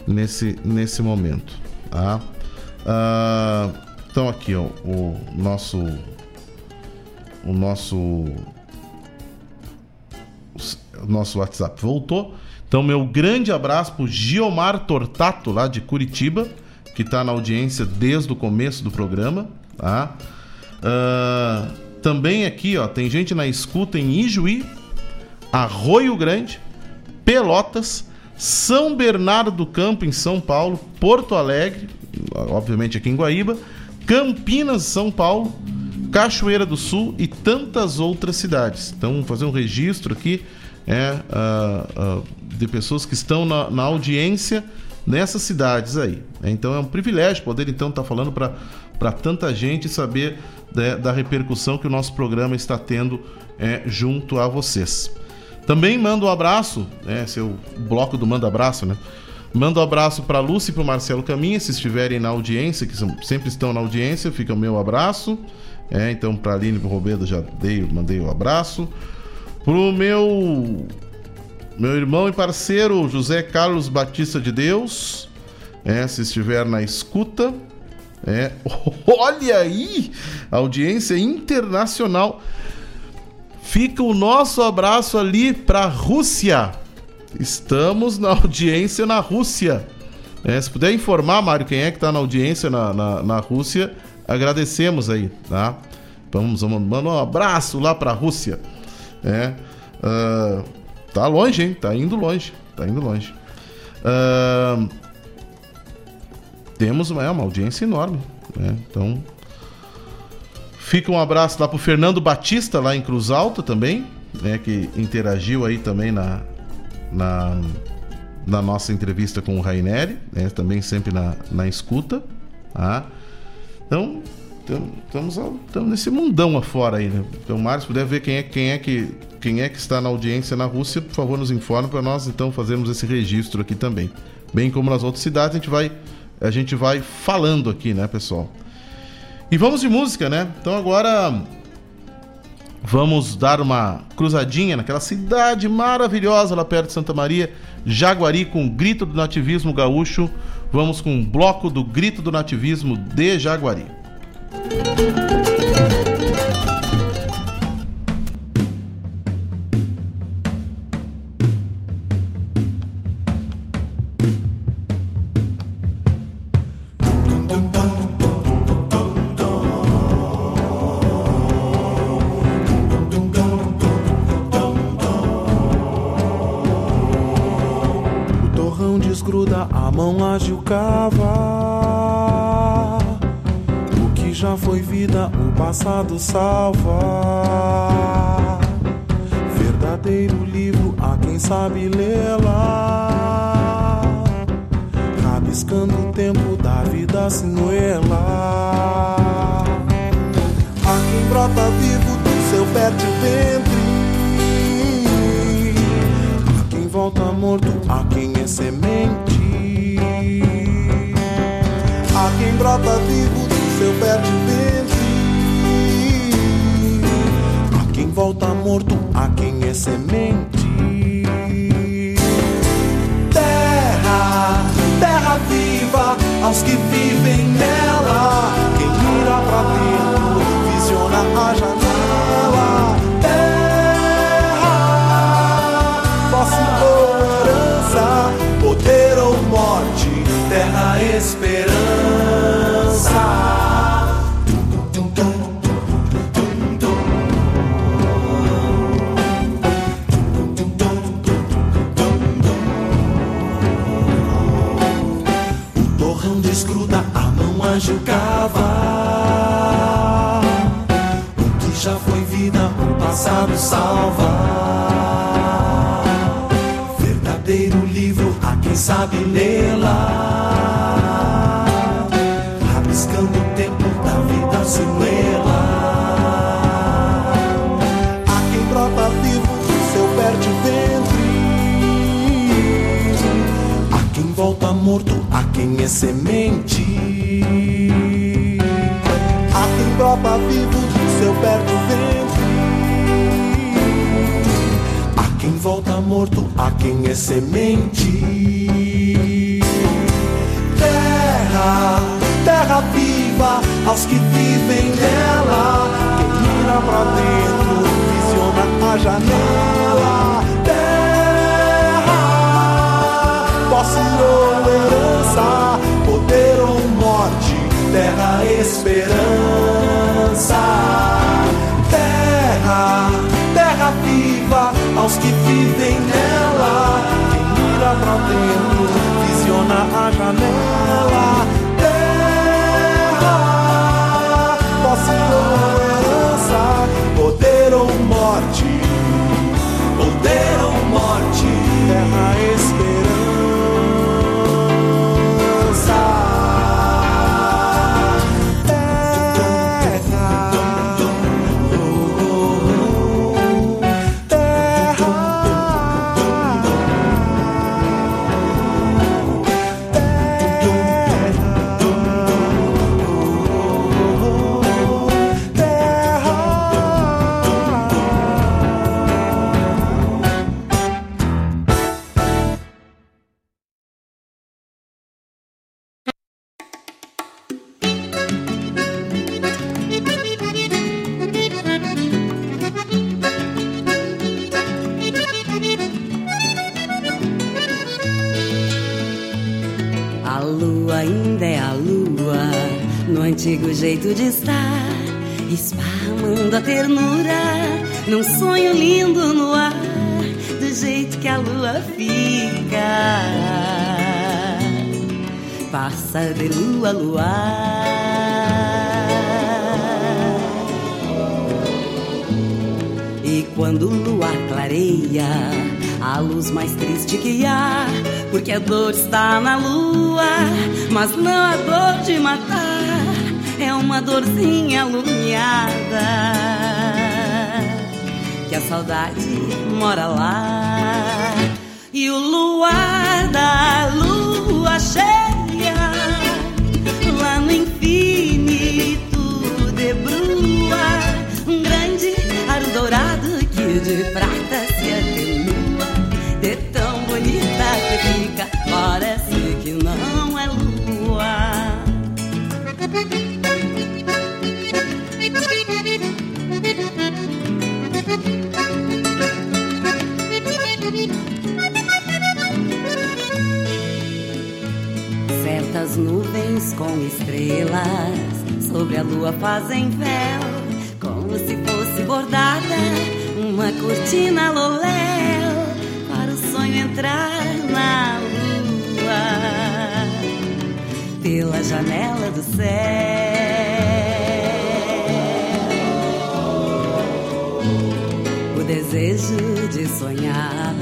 nesse, nesse momento, tá? Ah, então aqui ó, o nosso o nosso o nosso WhatsApp voltou. Então, meu grande abraço pro Giomar Tortato, lá de Curitiba, que está na audiência desde o começo do programa. Tá? Uh, também aqui, ó, tem gente na escuta em Ijuí, Arroio Grande, Pelotas, São Bernardo do Campo, em São Paulo, Porto Alegre, obviamente aqui em Guaíba, Campinas, São Paulo, Cachoeira do Sul e tantas outras cidades. Então, vou fazer um registro aqui é, uh, uh, de pessoas que estão na, na, audiência nessas cidades aí. Então é um privilégio poder então estar tá falando para tanta gente saber da, da, repercussão que o nosso programa está tendo é, junto a vocês. Também mando um abraço, é, seu bloco do Manda Abraço, né? Mando um abraço para Lúcia e para Marcelo Caminha, se estiverem na audiência, que são, sempre estão na audiência, fica o meu abraço. É, então, para Aline e para o Roberto já dei, mandei o um abraço. Pro meu meu irmão e parceiro José Carlos Batista de Deus, é, se estiver na escuta, é, [LAUGHS] olha aí, audiência internacional. Fica o nosso abraço ali para Rússia. Estamos na [LAUGHS] audiência na Rússia. É, se puder informar, Mário, quem é que está na audiência na, na, na, Rússia, agradecemos aí, tá? Vamos, vamos mandar um abraço lá para a Rússia. É, uh, tá longe, hein? Tá indo longe. Tá indo longe. Uh, temos é, uma audiência enorme. Né? Então, fica um abraço lá pro Fernando Batista, lá em Cruz Alta também, né? que interagiu aí também na, na, na nossa entrevista com o Raineri, né? também sempre na, na escuta. Tá? Então, estamos, nesse mundão afora aí, né? Então, Mário, se puder ver quem é, quem é que quem é que está na audiência na Rússia, por favor, nos informe para nós então fazermos esse registro aqui também. Bem como nas outras cidades, a gente vai a gente vai falando aqui, né, pessoal? E vamos de música, né? Então agora vamos dar uma cruzadinha naquela cidade maravilhosa lá perto de Santa Maria, Jaguari, com o grito do nativismo gaúcho. Vamos com um bloco do grito do nativismo de Jaguari. Thank you. Passado salva. Verdadeiro livro, a quem sabe lê-la. Rabiscando o tempo da vida sinuela. A quem brota vivo do seu fértil ventre. A volta morto, a quem é semente. Terra, terra viva, aos que vivem nela. Quem mira pra dentro, passado salva. Verdadeiro livro, a quem sabe lê-la. Rabiscando o tempo da vida sinuela. A quem brota vivo do seu fértil ventre. A quem volta morto, a quem é semente. Morto, quem é semente. Terra, terra viva, aos que vivem nela. Quem mira pra dentro, visiona a janela. Terra, posse ou herança, poder ou morte, terra esperança. Terra, terra viva, aos que vivem nela. Quem mira pra dentro, visiona a janela. Antigo jeito de estar, esparramando a ternura, num sonho lindo no ar, do jeito que a lua fica. Passa de lua a luar. E quando o luar clareia, a luz mais triste que há, porque a dor está na lua, mas não a dor de matar, uma dorzinha alumiada, que a saudade mora lá. E o luar da lua cheia, lá no infinito debrua, um grande aro dourado que de prata Certas nuvens com estrelas sobre a lua fazem véu, como se fosse bordada uma cortina loléu para o sonho entrar na lua. pela janela do céu. O desejo de sonhar,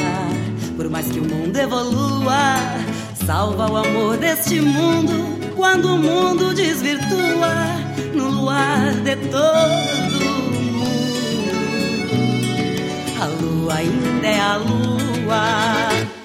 por mais que o mundo evolua, salva o amor deste mundo quando o mundo desvirtua no luar de todo mundo. A lua ainda é a lua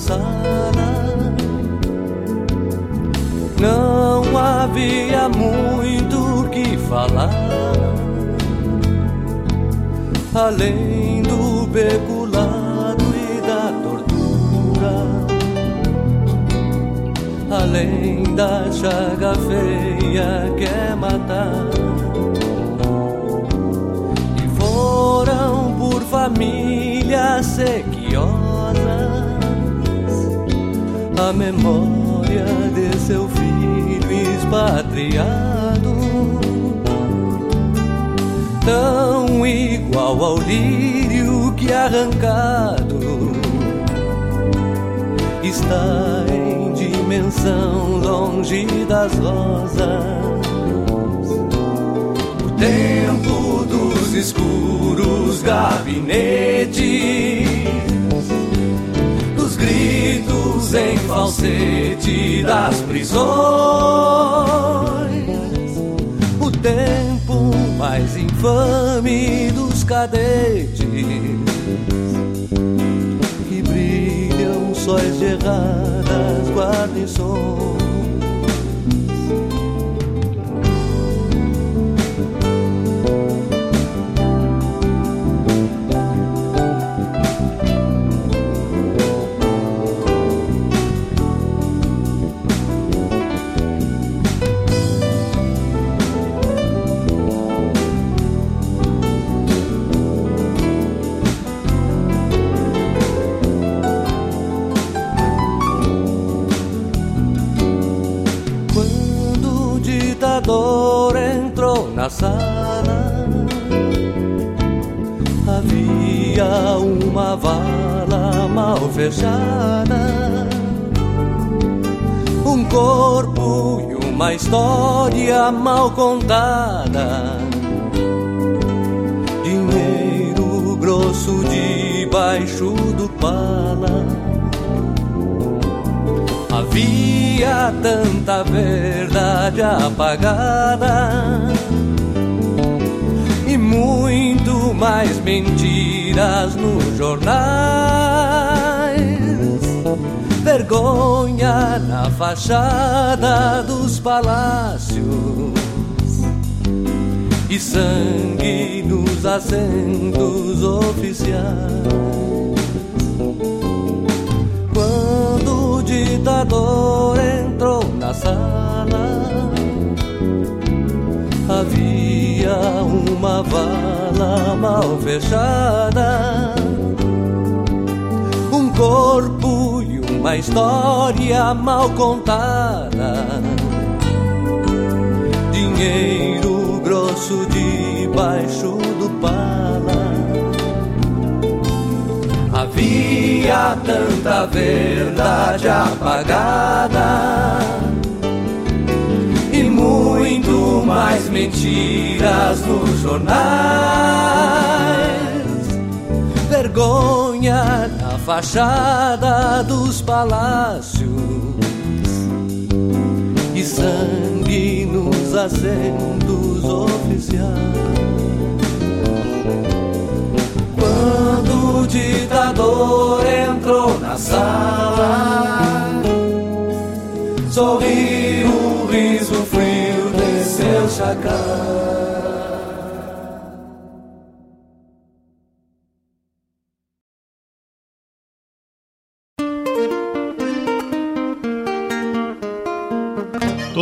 entrou na sala, não havia muito que falar, além do peculado e da tortura, além da chaga feia que é matar. foram por a memória de seu filho expatriado, tão igual ao lírio que arrancado está em dimensão longe das rosas. O tempo dos escuros gabinetes, gritos em falsete das prisões, o tempo mais infame dos cadetes que brilham sóis de erradas guarnições. Sala, havia uma vala mal fechada, um corpo e uma história mal contada. Dinheiro grosso debaixo do pala. Havia tanta verdade apagada mais mentiras nos jornais. Vergonha na fachada dos palácios e sangue nos assentos oficiais. Quando o ditador entrou na sala, havia uma vala mal fechada, um corpo e uma história mal contada. Dinheiro grosso debaixo do pala. Havia tanta verdade apagada mais mentiras nos jornais. Vergonha na fachada dos palácios e sangue nos assentos oficiais. Quando o ditador entrou na sala,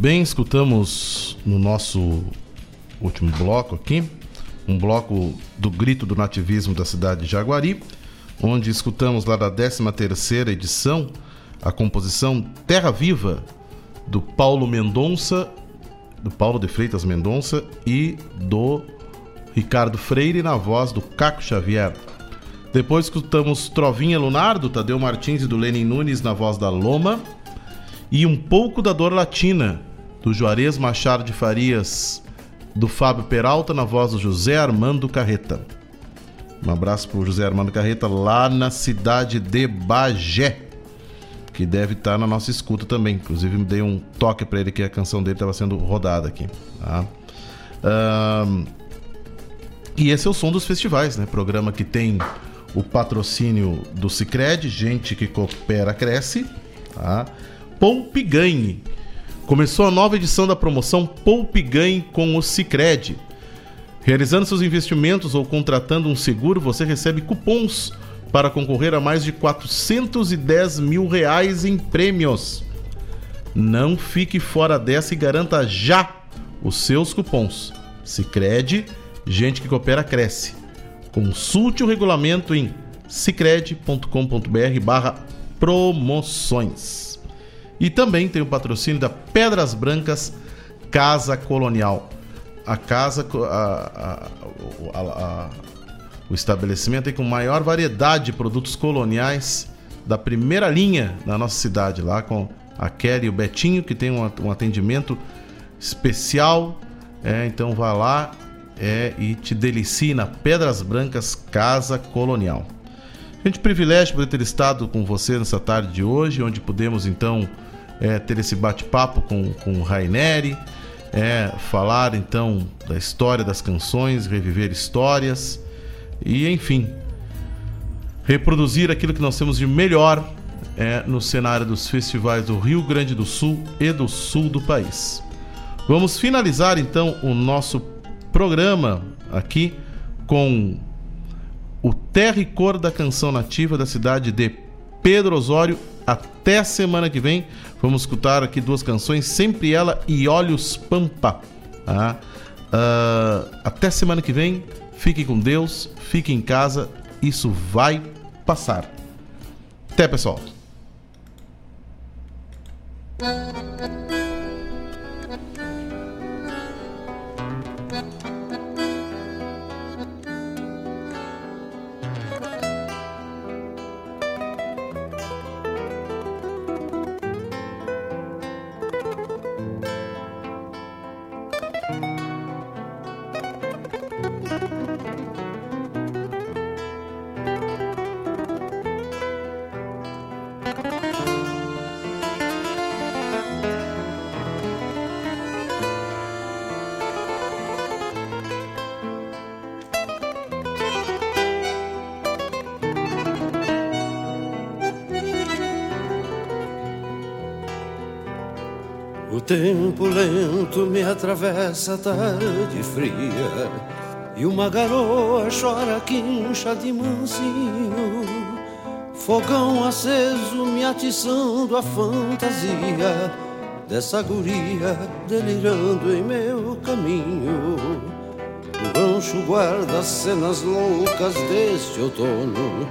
Bem, escutamos no nosso último bloco aqui, um bloco do Grito do Nativismo da cidade de Jaguari, onde escutamos lá da 13ª edição a composição Terra Viva do Paulo Mendonça, do Paulo de Freitas Mendonça e do Ricardo Freire na voz do Caco Xavier. Depois escutamos Trovinha Lunar do Tadeu Martins e do Lenin Nunes na voz da Loma e um pouco da dor latina do Juarez Machado de Farias, do Fábio Peralta na voz do José Armando Carreta. Um abraço para o José Armando Carreta lá na cidade de Bagé, que deve estar na nossa escuta também. Inclusive me dei um toque para ele que a canção dele estava sendo rodada aqui. Tá? Um, e esse é o som dos festivais, né? Programa que tem o patrocínio do Cicred, gente que coopera cresce, tá? Ganhe. Começou a nova edição da promoção Poupe Ganhe com o Cicred. Realizando seus investimentos ou contratando um seguro, você recebe cupons para concorrer a mais de 410 mil reais em prêmios. Não fique fora dessa e garanta já os seus cupons. Cicred, gente que coopera cresce. Consulte o regulamento em cicred.com.br barra promoções. E também tem o patrocínio da Pedras Brancas Casa Colonial. A casa, a, a, a, o estabelecimento aí com maior variedade de produtos coloniais da primeira linha na nossa cidade, lá com a Kelly e o Betinho, que tem um, um atendimento especial. É, então vá lá é, e te delicie na Pedras Brancas Casa Colonial. Gente, privilégio poder ter estado com você nessa tarde de hoje, onde pudemos então é, ter esse bate-papo com, com o Raineri, é, falar então da história das canções, reviver histórias e, enfim, reproduzir aquilo que nós temos de melhor é, no cenário dos festivais do Rio Grande do Sul e do sul do país. Vamos finalizar então o nosso programa aqui com o terra e cor da canção nativa da cidade de Pedro Osório. Até semana que vem. Vamos escutar aqui duas canções, Sempre Ela e Olhos Pampa. Uh, até semana que vem. Fiquem com Deus, fiquem em casa. Isso vai passar. Até, pessoal. Atravessa a tarde fria E uma garoa chora quincha de mansinho. Fogão aceso me atiçando a fantasia Dessa guria delirando em meu caminho. O rancho guarda cenas loucas deste outono.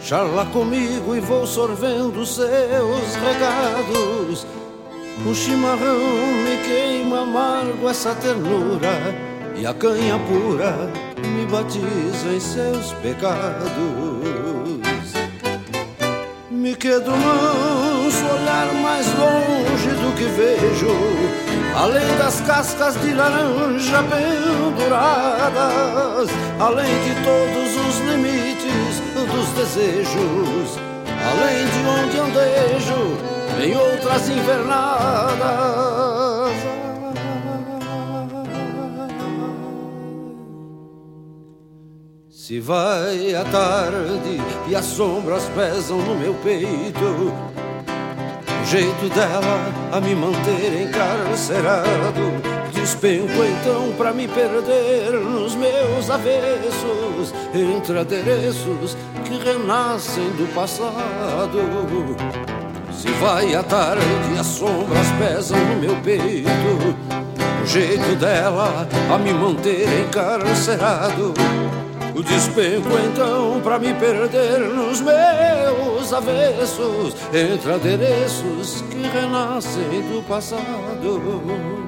Charla comigo e vou sorvendo seus regados o chimarrão me queima amargo essa ternura E a canha pura me batiza em seus pecados. Me quedo manso olhar mais longe do que vejo Além das cascas de laranja penduradas Além de todos os limites dos desejos Além de onde andejo em outras invernadas. Se vai a tarde e as sombras pesam no meu peito, o jeito dela a me manter encarcerado. Despenco então pra me perder nos meus avessos, entre adereços que renascem do passado. Se vai a tarde, as sombras pesam no meu peito. O jeito dela a me manter encarcerado. O despenco então pra me perder nos meus avessos, entre adereços que renascem do passado.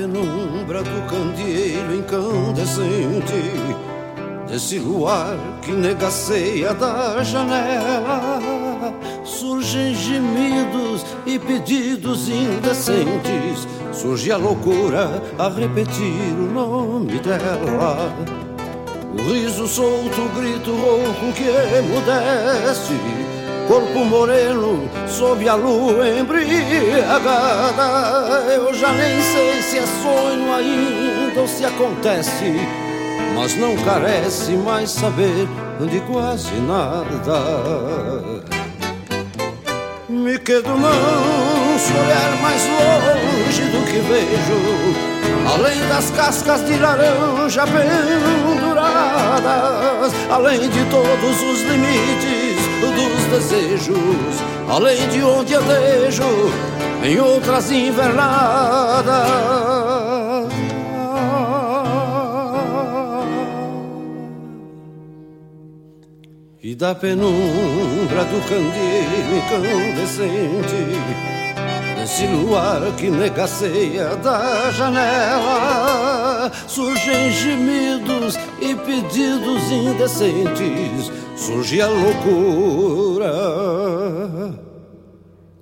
Penumbra do candeeiro incandescente, desse luar que negaceia da janela, surgem gemidos e pedidos indecentes, surge a loucura a repetir o nome dela. O riso solto, o grito rouco que emudece corpo moreno sob a lua embriagada. Eu já nem sei se é sonho ainda ou se acontece, mas não carece mais saber de quase nada. Me quedo manso, olhar mais longe do que vejo, além das cascas de laranja penduradas, além de todos os limites dos desejos, além de onde eu dejo em outras invernadas. E da penumbra do candeeiro incandescente Desse luar que negaceia da janela Surgem gemidos e pedidos indecentes Surge a loucura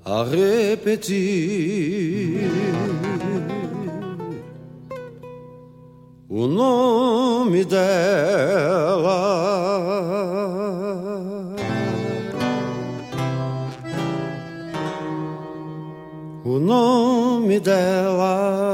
a repetir o nome dela. o nome dela.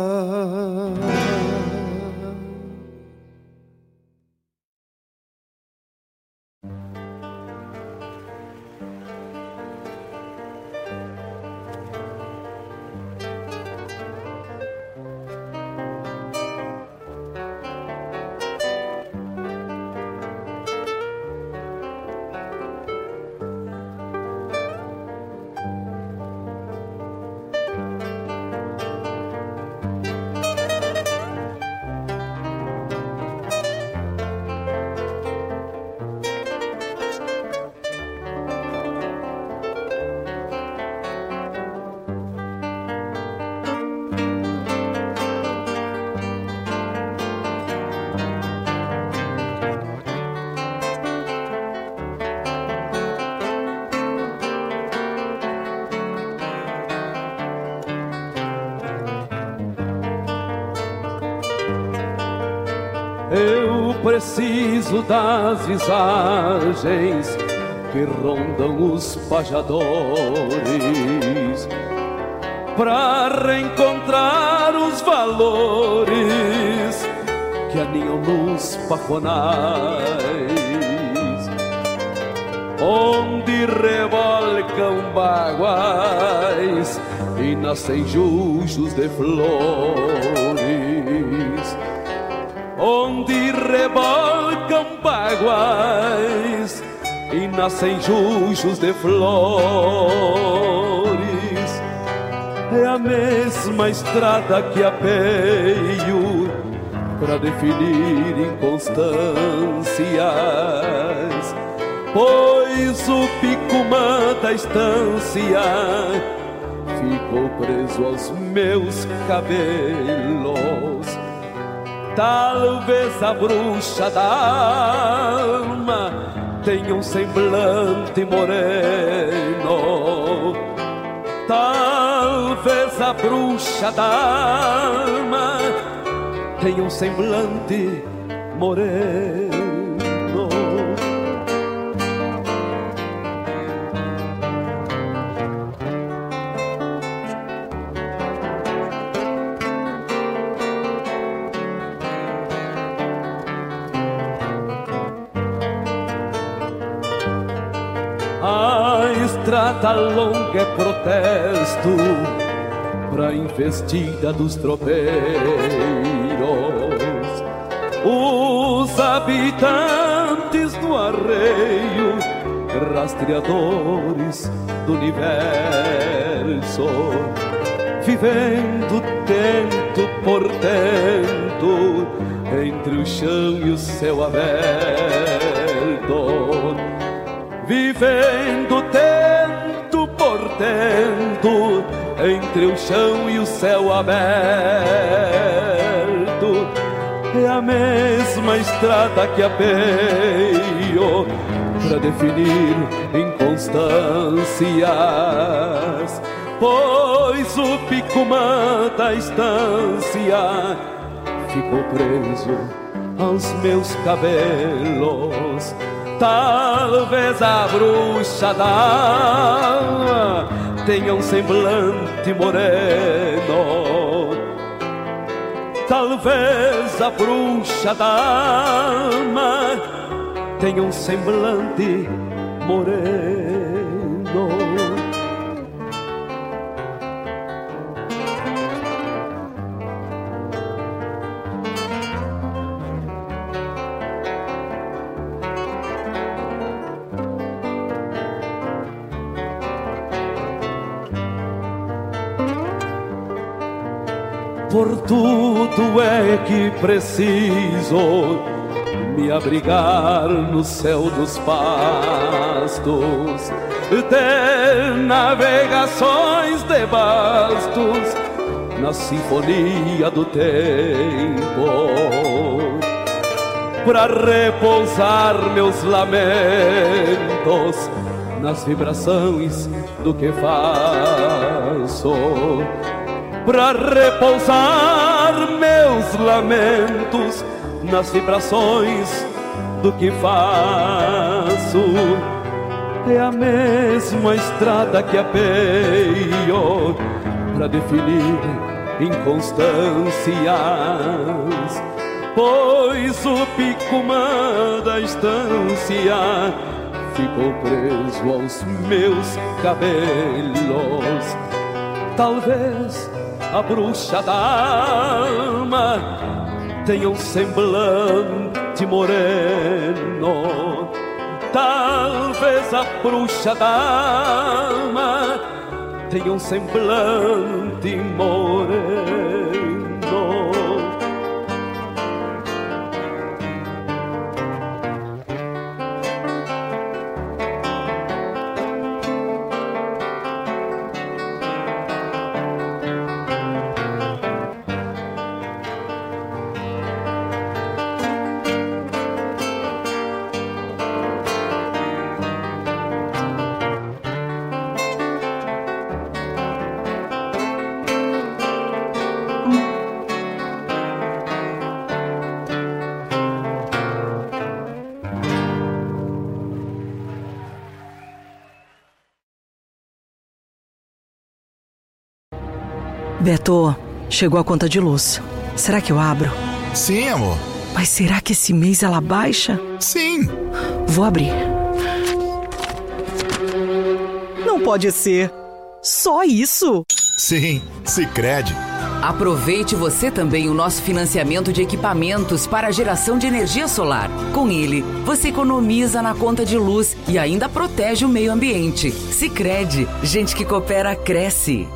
Das visagens que rondam os pajadores para reencontrar os valores que aninham nos pajonais, onde revolcam baguais e nascem jujos de flores, onde revolcam baguais e nascem jujos de flores. É a mesma estrada que apeio para definir inconstâncias, pois o picumã da estância ficou preso aos meus cabelos. Talvez a bruxa da alma tenha um semblante moreno. Talvez a bruxa da alma tenha um semblante moreno. Estrada longa é protesto pra investida dos tropeiros. Os habitantes do arreio, rastreadores do universo, vivendo tento por tento entre o chão e o céu aberto vivendo tento entre o chão e o céu aberto. É a mesma estrada que apeio para definir inconstâncias, pois o picumã da estância ficou preso aos meus cabelos Talvez a bruxa da alma tenha um semblante moreno. Talvez a bruxa da alma tenha um semblante moreno. Que preciso me abrigar no céu dos pastos, ter navegações de bastos na sinfonia do tempo, para repousar meus lamentos nas vibrações do que faço para repousar meus lamentos nas vibrações do que faço. É a mesma estrada que apeio para definir inconstâncias, pois o picumã da estância ficou preso aos meus cabelos. Talvez a bruxa da alma tenha um semblante moreno. Talvez a bruxa da alma tenha um semblante moreno. Beto, chegou a conta de luz. Será que eu abro? Sim, amor. Mas será que esse mês ela baixa? Sim. Vou abrir. Não pode ser. Só isso? Sim, Sicredi. Aproveite você também o nosso financiamento de equipamentos para a geração de energia solar. Com ele, você economiza na conta de luz e ainda protege o meio ambiente. Sicredi, gente que coopera cresce.